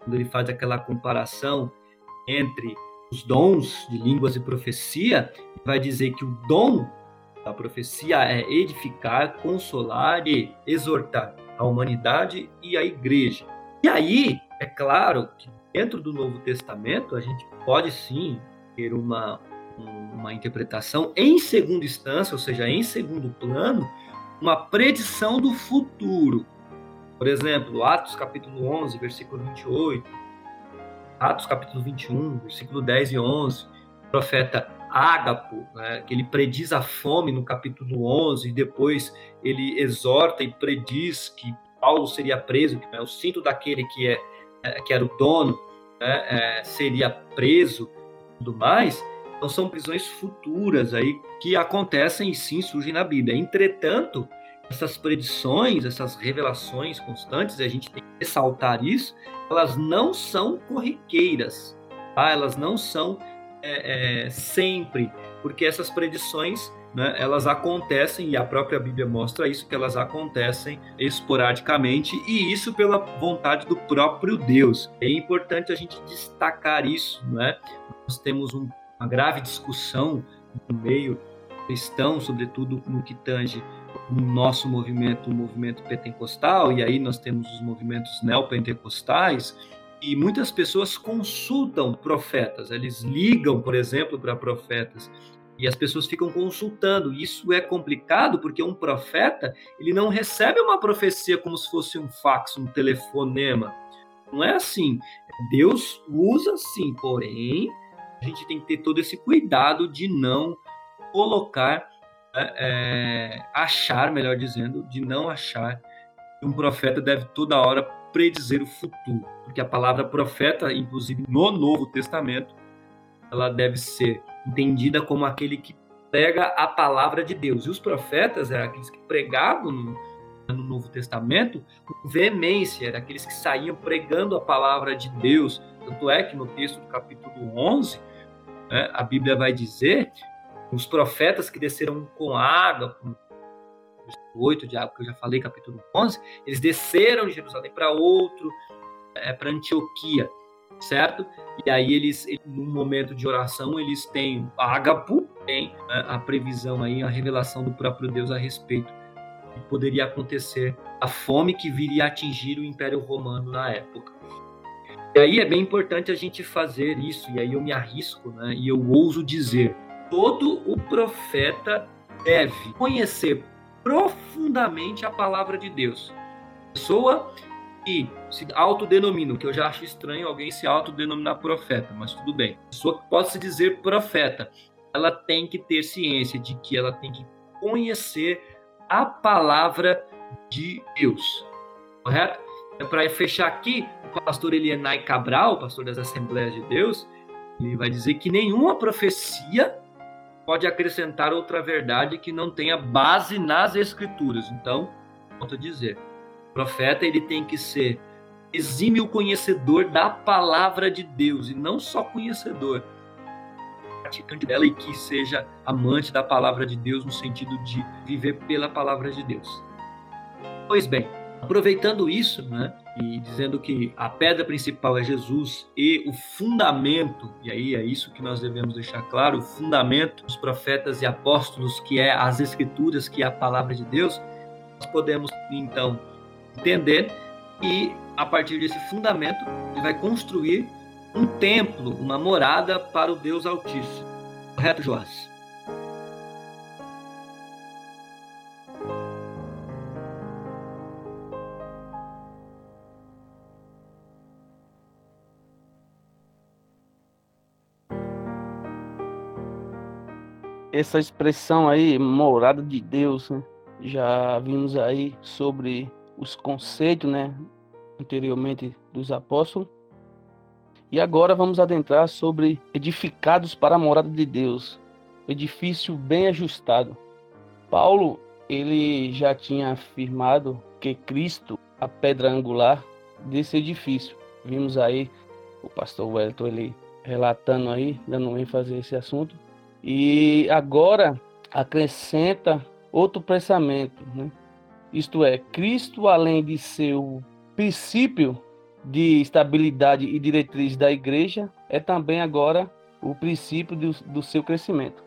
quando ele faz aquela comparação entre os dons de línguas e profecia, vai dizer que o dom da profecia é edificar, consolar e exortar a humanidade e a igreja. E aí, é claro que dentro do Novo Testamento a gente pode sim ter uma, uma interpretação em segunda instância, ou seja, em segundo plano, uma predição do futuro. Por exemplo, Atos capítulo 11, versículo 28, Atos capítulo 21, versículo 10 e 11, o profeta Ágapo, né, que ele prediz a fome no capítulo 11, e depois ele exorta e prediz que Paulo seria preso, que é o cinto daquele que, é, é, que era o dono né, é, seria preso tudo mais. Então são prisões futuras aí que acontecem e sim surgem na Bíblia. Entretanto, essas predições, essas revelações constantes, e a gente tem que ressaltar isso, elas não são corriqueiras, tá? elas não são é, é, sempre, porque essas predições né, elas acontecem, e a própria Bíblia mostra isso, que elas acontecem esporadicamente, e isso pela vontade do próprio Deus. É importante a gente destacar isso, né? Nós temos um, uma grave discussão no meio cristão, sobretudo no que tange o nosso movimento, o movimento pentecostal, e aí nós temos os movimentos neopentecostais, e muitas pessoas consultam profetas, eles ligam, por exemplo, para profetas, e as pessoas ficam consultando. Isso é complicado porque um profeta, ele não recebe uma profecia como se fosse um fax, um telefonema. Não é assim. Deus usa sim, porém, a gente tem que ter todo esse cuidado de não colocar é, é, achar, melhor dizendo, de não achar que um profeta deve toda hora predizer o futuro, porque a palavra profeta, inclusive no Novo Testamento, ela deve ser entendida como aquele que prega a palavra de Deus. E os profetas eram aqueles que pregavam no, no Novo Testamento com veemência, eram aqueles que saíam pregando a palavra de Deus. Tanto é que no texto do capítulo 11, né, a Bíblia vai dizer os profetas que desceram com água, com 8 de água, que eu já falei, capítulo 11, eles desceram de Jerusalém para outro é para Antioquia, certo? E aí eles, no momento de oração, eles têm ágapo, tem né, a previsão aí, a revelação do próprio Deus a respeito que poderia acontecer, a fome que viria a atingir o Império Romano na época. E aí é bem importante a gente fazer isso, e aí eu me arrisco, né, e eu ouso dizer, todo o profeta deve conhecer profundamente a palavra de Deus. Pessoa que se autodenomina, que eu já acho estranho alguém se autodenominar profeta, mas tudo bem. Pessoa que pode se dizer profeta, ela tem que ter ciência de que ela tem que conhecer a palavra de Deus. Correto? É para fechar aqui, o pastor Elienay Cabral, pastor das Assembleias de Deus, ele vai dizer que nenhuma profecia pode acrescentar outra verdade que não tenha base nas escrituras. Então, volto a dizer, o profeta ele tem que ser exímio conhecedor da palavra de Deus e não só conhecedor, praticante dela e que seja amante da palavra de Deus no sentido de viver pela palavra de Deus. Pois bem, aproveitando isso, né, e dizendo que a pedra principal é Jesus e o fundamento, e aí é isso que nós devemos deixar claro, o fundamento dos profetas e apóstolos, que é as escrituras, que é a palavra de Deus, nós podemos então entender e a partir desse fundamento ele vai construir um templo, uma morada para o Deus Altíssimo. Correto, Joás? Essa expressão aí, morada de Deus, né? já vimos aí sobre os conceitos, né, anteriormente dos apóstolos. E agora vamos adentrar sobre edificados para a morada de Deus, edifício bem ajustado. Paulo, ele já tinha afirmado que Cristo, a pedra angular desse edifício. Vimos aí o pastor Wellington ele relatando aí, dando ênfase a esse assunto. E agora acrescenta outro pensamento, né? Isto é, Cristo, além de ser o princípio de estabilidade e diretriz da igreja é também agora o princípio do, do seu crescimento.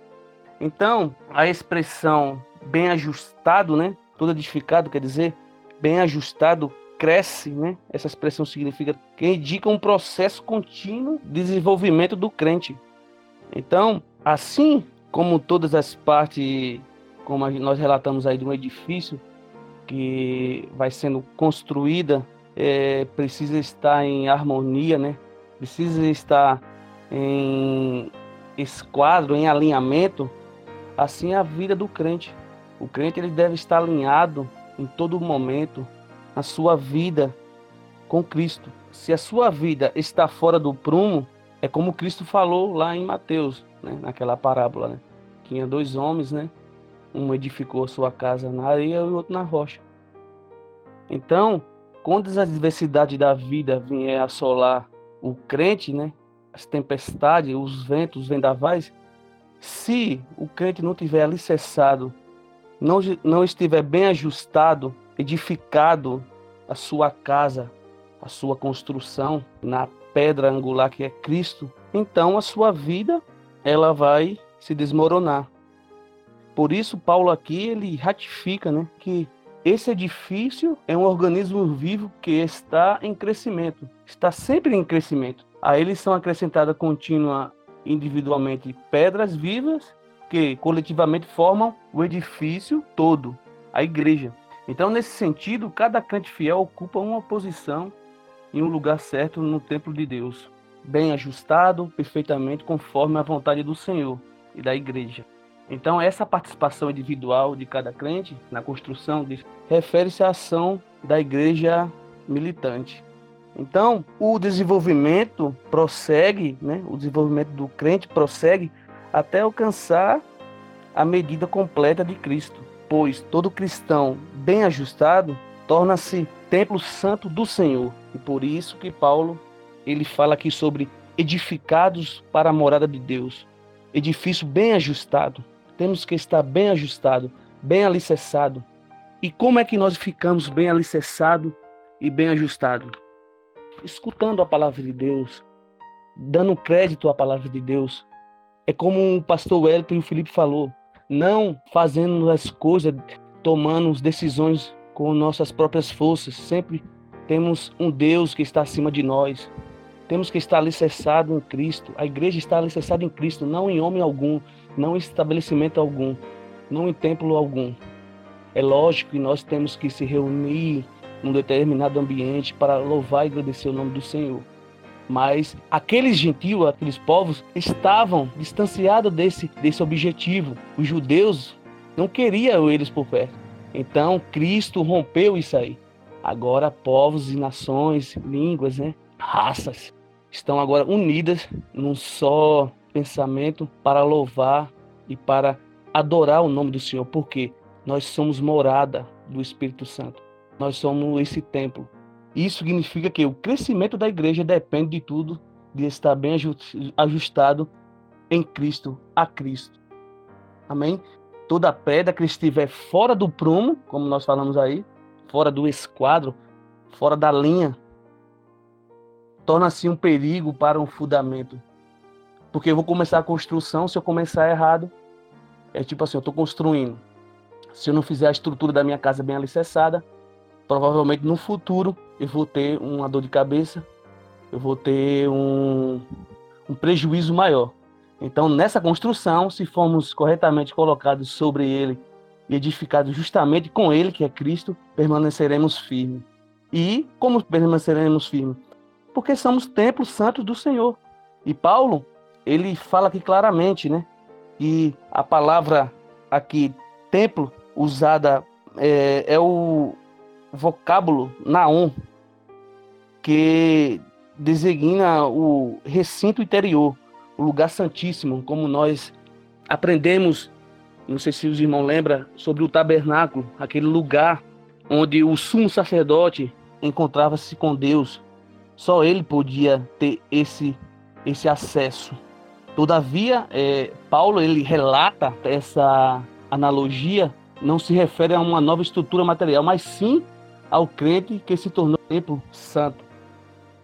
Então, a expressão bem ajustado, né? Todo edificado quer dizer bem ajustado cresce, né? Essa expressão significa que indica um processo contínuo de desenvolvimento do crente. Então, assim como todas as partes, como nós relatamos aí de um edifício que vai sendo construída é, precisa estar em harmonia, né? Precisa estar em esquadro, em alinhamento. Assim é a vida do crente. O crente ele deve estar alinhado em todo momento na sua vida com Cristo. Se a sua vida está fora do prumo, é como Cristo falou lá em Mateus, né? naquela parábola, né? Tinha dois homens, né? Um edificou sua casa na areia e o outro na rocha. Então, quando as adversidades da vida vier assolar o crente, né? As tempestades, os ventos, os vendavais, se o crente não tiver alicerçado, não, não estiver bem ajustado, edificado a sua casa, a sua construção na pedra angular que é Cristo, então a sua vida ela vai se desmoronar. Por isso Paulo aqui ele ratifica, né, que esse edifício é um organismo vivo que está em crescimento, está sempre em crescimento. A eles são acrescentadas contínua individualmente pedras vivas que coletivamente formam o edifício todo, a igreja. Então, nesse sentido, cada crente fiel ocupa uma posição em um lugar certo no templo de Deus, bem ajustado, perfeitamente conforme a vontade do Senhor e da igreja. Então, essa participação individual de cada crente na construção refere-se à ação da igreja militante. Então, o desenvolvimento prossegue, né? o desenvolvimento do crente prossegue até alcançar a medida completa de Cristo, pois todo cristão bem ajustado torna-se templo santo do Senhor. E por isso que Paulo ele fala aqui sobre edificados para a morada de Deus, edifício bem ajustado, temos que estar bem ajustado, bem alicerçado. E como é que nós ficamos bem alicerçado e bem ajustado? escutando a palavra de Deus, dando crédito à palavra de Deus. É como o pastor Wellington e o Felipe falou, não fazendo as coisas, tomando decisões com nossas próprias forças. Sempre temos um Deus que está acima de nós. Temos que estar alicerçado em Cristo. A igreja está alicerçada em Cristo, não em homem algum, não em estabelecimento algum, não em templo algum. É lógico que nós temos que se reunir num determinado ambiente para louvar e agradecer o nome do Senhor. Mas aqueles gentios, aqueles povos, estavam distanciados desse, desse objetivo. Os judeus não queriam eles por perto. Então Cristo rompeu isso aí. Agora povos e nações, línguas, né, raças estão agora unidas num só pensamento para louvar e para adorar o nome do Senhor, porque nós somos morada do Espírito Santo. Nós somos esse templo. Isso significa que o crescimento da igreja depende de tudo, de estar bem ajustado em Cristo, a Cristo. Amém? Toda pedra que estiver fora do prumo, como nós falamos aí, fora do esquadro, fora da linha, torna-se um perigo para um fundamento. Porque eu vou começar a construção, se eu começar errado, é tipo assim, eu estou construindo. Se eu não fizer a estrutura da minha casa bem alicerçada, provavelmente no futuro eu vou ter uma dor de cabeça, eu vou ter um, um prejuízo maior. Então, nessa construção, se formos corretamente colocados sobre ele e edificados justamente com ele, que é Cristo, permaneceremos firmes. E como permaneceremos firmes? Porque somos templos santos do Senhor. E Paulo, ele fala aqui claramente, né? Que a palavra aqui, templo, usada é, é o vocábulo naum, que designa o recinto interior, o lugar santíssimo, como nós aprendemos, não sei se os irmãos lembram, sobre o tabernáculo, aquele lugar onde o sumo sacerdote encontrava-se com Deus. Só ele podia ter esse, esse acesso. Todavia, é, Paulo ele relata essa analogia, não se refere a uma nova estrutura material, mas sim ao crente que se tornou templo santo.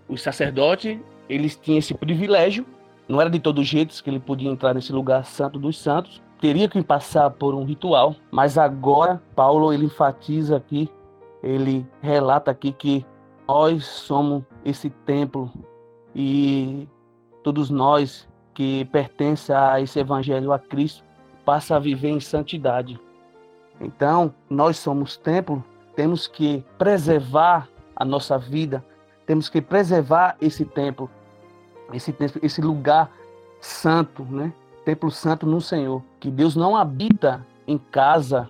Os sacerdotes, eles tinham esse privilégio, não era de todo jeito que ele podia entrar nesse lugar santo dos santos, teria que passar por um ritual, mas agora Paulo ele enfatiza aqui, ele relata aqui que nós somos esse templo e todos nós que pertencem a esse evangelho a Cristo passa a viver em santidade. Então, nós somos templo temos que preservar a nossa vida, temos que preservar esse templo, esse, esse lugar santo, né? Templo santo no Senhor. Que Deus não habita em casa,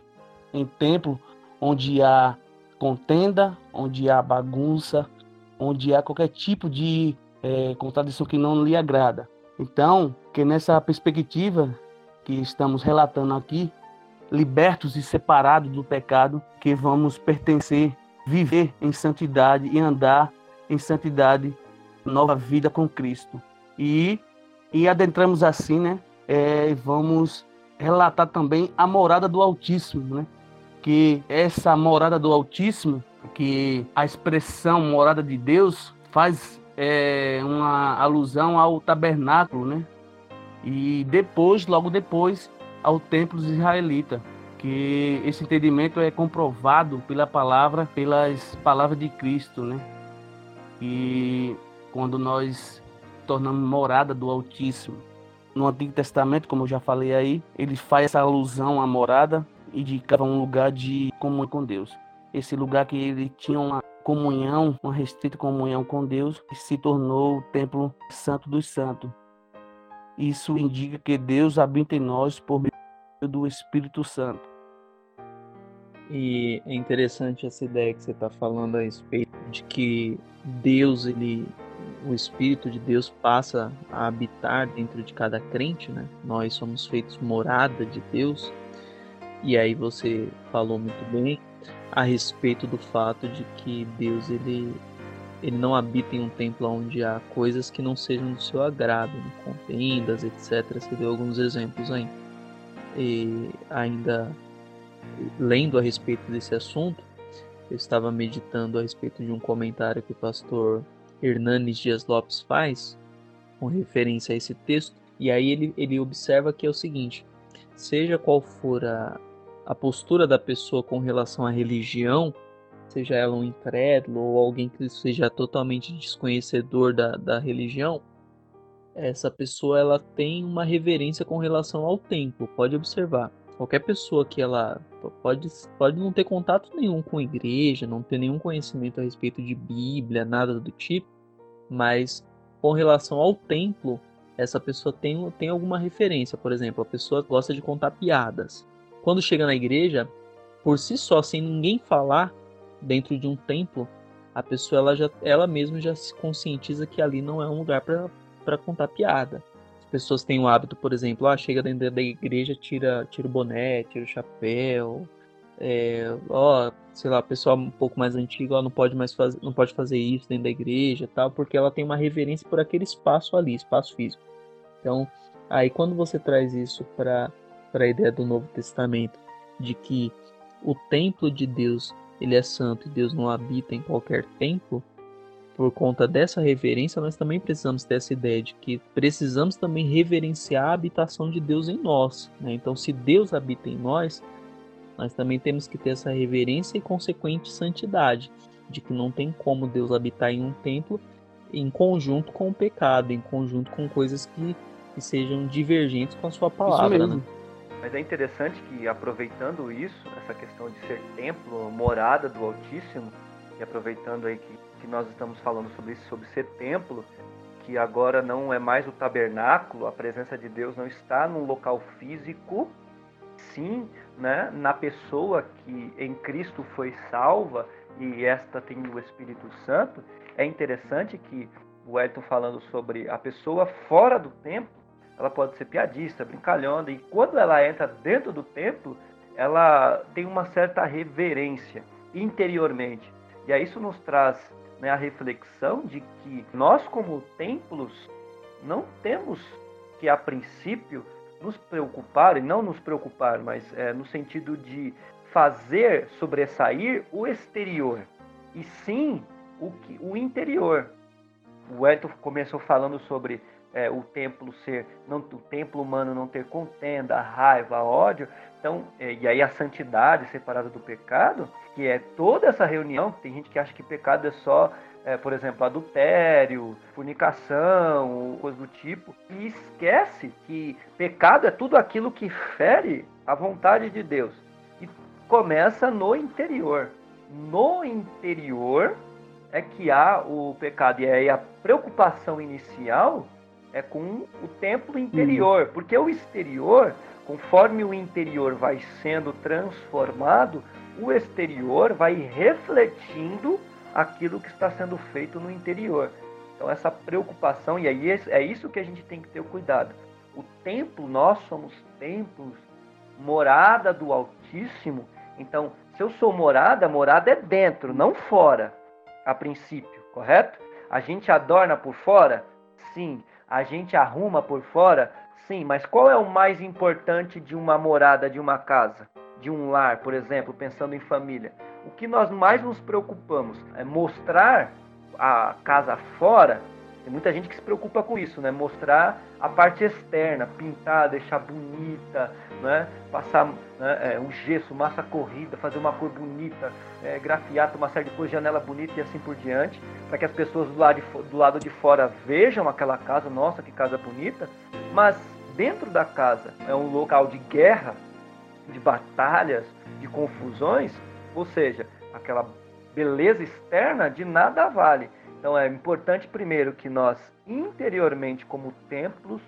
em templo, onde há contenda, onde há bagunça, onde há qualquer tipo de é, contradição que não lhe agrada. Então, que nessa perspectiva que estamos relatando aqui, libertos e separados do pecado, que vamos pertencer, viver em santidade e andar em santidade, nova vida com Cristo. E, e adentramos assim, né? É, vamos relatar também a morada do Altíssimo, né? Que essa morada do Altíssimo, que a expressão morada de Deus faz é, uma alusão ao tabernáculo, né? E depois, logo depois, ao templo israelita, que esse entendimento é comprovado pela palavra, pelas palavras de Cristo, né? E quando nós tornamos morada do Altíssimo, no Antigo Testamento, como eu já falei aí, ele faz essa alusão à morada e indicava um lugar de comunhão com Deus. Esse lugar que ele tinha uma comunhão, uma restrita comunhão com Deus, e se tornou o templo santo dos santos. Isso indica que Deus habita em nós por meio do Espírito Santo. E é interessante essa ideia que você está falando a respeito de que Deus, ele, o Espírito de Deus passa a habitar dentro de cada crente, né? Nós somos feitos morada de Deus. E aí você falou muito bem a respeito do fato de que Deus ele ele não habita em um templo onde há coisas que não sejam do seu agrado, né? contendas, etc. Você deu alguns exemplos aí. E ainda lendo a respeito desse assunto, eu estava meditando a respeito de um comentário que o pastor Hernanes Dias Lopes faz, com referência a esse texto, e aí ele, ele observa que é o seguinte: seja qual for a, a postura da pessoa com relação à religião, seja ela um incrédulo ou alguém que seja totalmente desconhecedor da, da religião, essa pessoa ela tem uma reverência com relação ao templo. Pode observar. Qualquer pessoa que ela pode, pode não ter contato nenhum com igreja, não ter nenhum conhecimento a respeito de Bíblia, nada do tipo, mas com relação ao templo, essa pessoa tem, tem alguma referência. Por exemplo, a pessoa gosta de contar piadas. Quando chega na igreja, por si só, sem ninguém falar, dentro de um templo, a pessoa ela, já, ela mesma já se conscientiza que ali não é um lugar para contar piada. As pessoas têm o hábito, por exemplo, ah, chega dentro da igreja, tira, tira o boné, tira o chapéu, é, ó, sei lá, a pessoa um pouco mais antiga, ó, não pode mais fazer, não pode fazer isso dentro da igreja, tal, porque ela tem uma reverência por aquele espaço ali, espaço físico. Então, aí quando você traz isso para para a ideia do Novo Testamento, de que o templo de Deus ele é santo e Deus não habita em qualquer templo, por conta dessa reverência, nós também precisamos ter essa ideia de que precisamos também reverenciar a habitação de Deus em nós. Né? Então, se Deus habita em nós, nós também temos que ter essa reverência e consequente santidade, de que não tem como Deus habitar em um templo em conjunto com o pecado, em conjunto com coisas que, que sejam divergentes com a sua palavra. Né? Mas é interessante que, aproveitando isso, essa questão de ser templo, morada do Altíssimo, e aproveitando aí que, que nós estamos falando sobre isso, sobre ser templo, que agora não é mais o tabernáculo, a presença de Deus não está num local físico, sim né, na pessoa que em Cristo foi salva e esta tem o Espírito Santo. É interessante que o Elton falando sobre a pessoa fora do templo, ela pode ser piadista, brincalhona, e quando ela entra dentro do templo, ela tem uma certa reverência interiormente. E aí isso nos traz né, a reflexão de que nós, como templos, não temos que, a princípio, nos preocupar, e não nos preocupar, mas é, no sentido de fazer sobressair o exterior, e sim o, que, o interior. O Elton começou falando sobre é, o templo ser, não, o templo humano não ter contenda, raiva, ódio. Então, é, e aí a santidade separada do pecado, que é toda essa reunião. Tem gente que acha que pecado é só, é, por exemplo, adultério, fornicação, coisa do tipo, e esquece que pecado é tudo aquilo que fere a vontade de Deus. E começa no interior. No interior é que há o pecado. E aí a preocupação inicial é com o templo interior, uhum. porque o exterior, conforme o interior vai sendo transformado, o exterior vai refletindo aquilo que está sendo feito no interior. Então essa preocupação e aí é isso que a gente tem que ter cuidado. O templo, nós somos templos, morada do Altíssimo. Então, se eu sou morada, morada é dentro, não fora, a princípio, correto? A gente adorna por fora? Sim a gente arruma por fora? Sim, mas qual é o mais importante de uma morada, de uma casa, de um lar, por exemplo, pensando em família? O que nós mais nos preocupamos é mostrar a casa fora. Tem muita gente que se preocupa com isso, né? Mostrar a parte externa, pintar, deixar bonita, né? Passar né? É, um gesso, massa corrida, fazer uma cor bonita, é, grafiar, uma série de coisas, janela bonita e assim por diante, para que as pessoas do lado, de, do lado de fora vejam aquela casa, nossa, que casa bonita, mas dentro da casa é um local de guerra, de batalhas, de confusões, ou seja, aquela beleza externa de nada vale. Então é importante primeiro que nós interiormente como templos,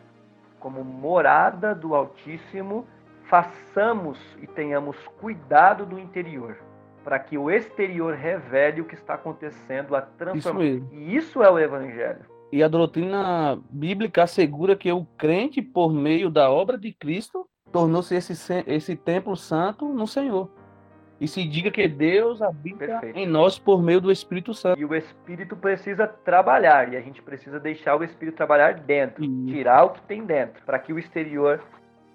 como morada do Altíssimo, façamos e tenhamos cuidado do interior, para que o exterior revele o que está acontecendo, a transformação. Isso e isso é o evangelho. E a doutrina bíblica assegura que o crente, por meio da obra de Cristo, tornou-se esse, esse templo santo no Senhor. E se diga que Deus habita Perfeito. em nós por meio do Espírito Santo. E o Espírito precisa trabalhar, e a gente precisa deixar o Espírito trabalhar dentro, tirar o que tem dentro, para que o exterior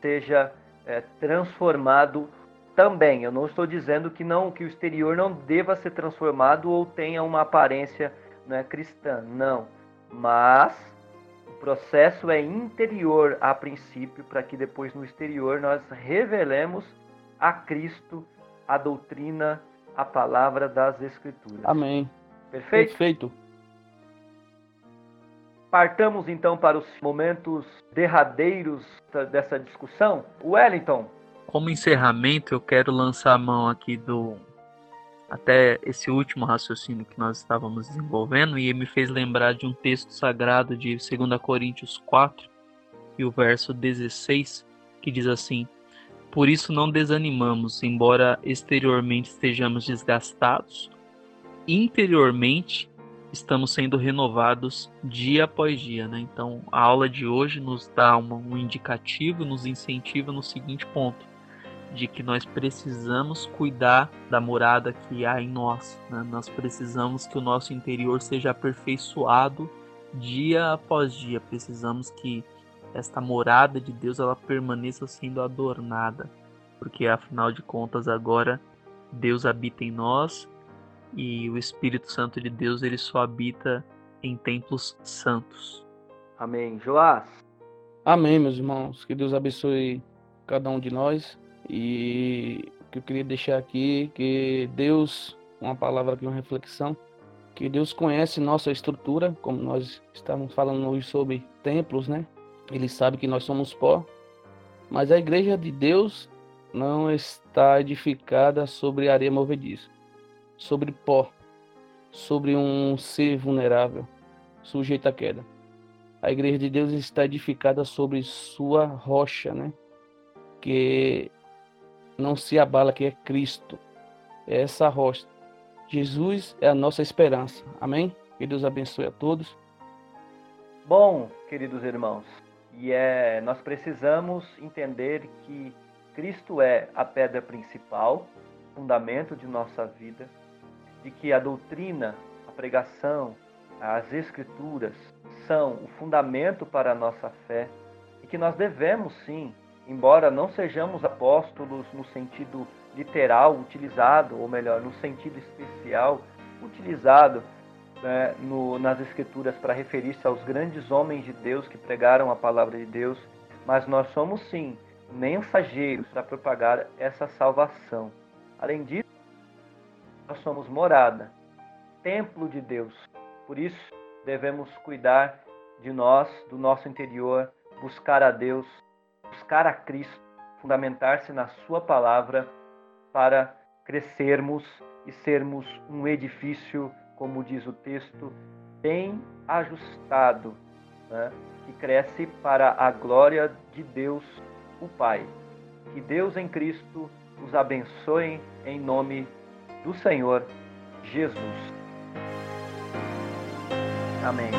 seja é, transformado também. Eu não estou dizendo que não que o exterior não deva ser transformado ou tenha uma aparência não é cristã, não. Mas o processo é interior a princípio, para que depois no exterior nós revelemos a Cristo a doutrina, a palavra das Escrituras. Amém. Perfeito? Perfeito. Partamos então para os momentos derradeiros dessa discussão. Wellington. Como encerramento, eu quero lançar a mão aqui do até esse último raciocínio que nós estávamos desenvolvendo e me fez lembrar de um texto sagrado de 2 Coríntios 4 e o verso 16, que diz assim: Por isso não desanimamos, embora exteriormente estejamos desgastados, interiormente estamos sendo renovados dia após dia, né? Então, a aula de hoje nos dá um indicativo, nos incentiva no seguinte ponto: de que nós precisamos cuidar da morada que há em nós. Né? Nós precisamos que o nosso interior seja aperfeiçoado dia após dia. Precisamos que esta morada de Deus ela permaneça sendo adornada, porque afinal de contas agora Deus habita em nós e o Espírito Santo de Deus ele só habita em templos santos. Amém. Joás. Amém, meus irmãos. Que Deus abençoe cada um de nós e que eu queria deixar aqui que Deus, uma palavra aqui, uma reflexão, que Deus conhece nossa estrutura, como nós estamos falando hoje sobre templos, né? Ele sabe que nós somos pó, mas a igreja de Deus não está edificada sobre areia movediça, sobre pó, sobre um ser vulnerável, sujeito à queda. A igreja de Deus está edificada sobre sua rocha, né? Que não se abala, que é Cristo. É essa rocha. Jesus é a nossa esperança. Amém? Que Deus abençoe a todos. Bom, queridos irmãos, e é, nós precisamos entender que Cristo é a pedra principal, fundamento de nossa vida, de que a doutrina, a pregação, as escrituras são o fundamento para a nossa fé e que nós devemos sim embora não sejamos apóstolos no sentido literal utilizado, ou melhor, no sentido especial utilizado né, no, nas Escrituras para referir-se aos grandes homens de Deus que pregaram a palavra de Deus, mas nós somos sim mensageiros para propagar essa salvação. Além disso, nós somos morada, templo de Deus. Por isso, devemos cuidar de nós, do nosso interior, buscar a Deus buscar a Cristo, fundamentar-se na Sua palavra para crescermos e sermos um edifício, como diz o texto, bem ajustado, né? que cresce para a glória de Deus, o Pai. Que Deus em Cristo os abençoe em nome do Senhor Jesus. Amém.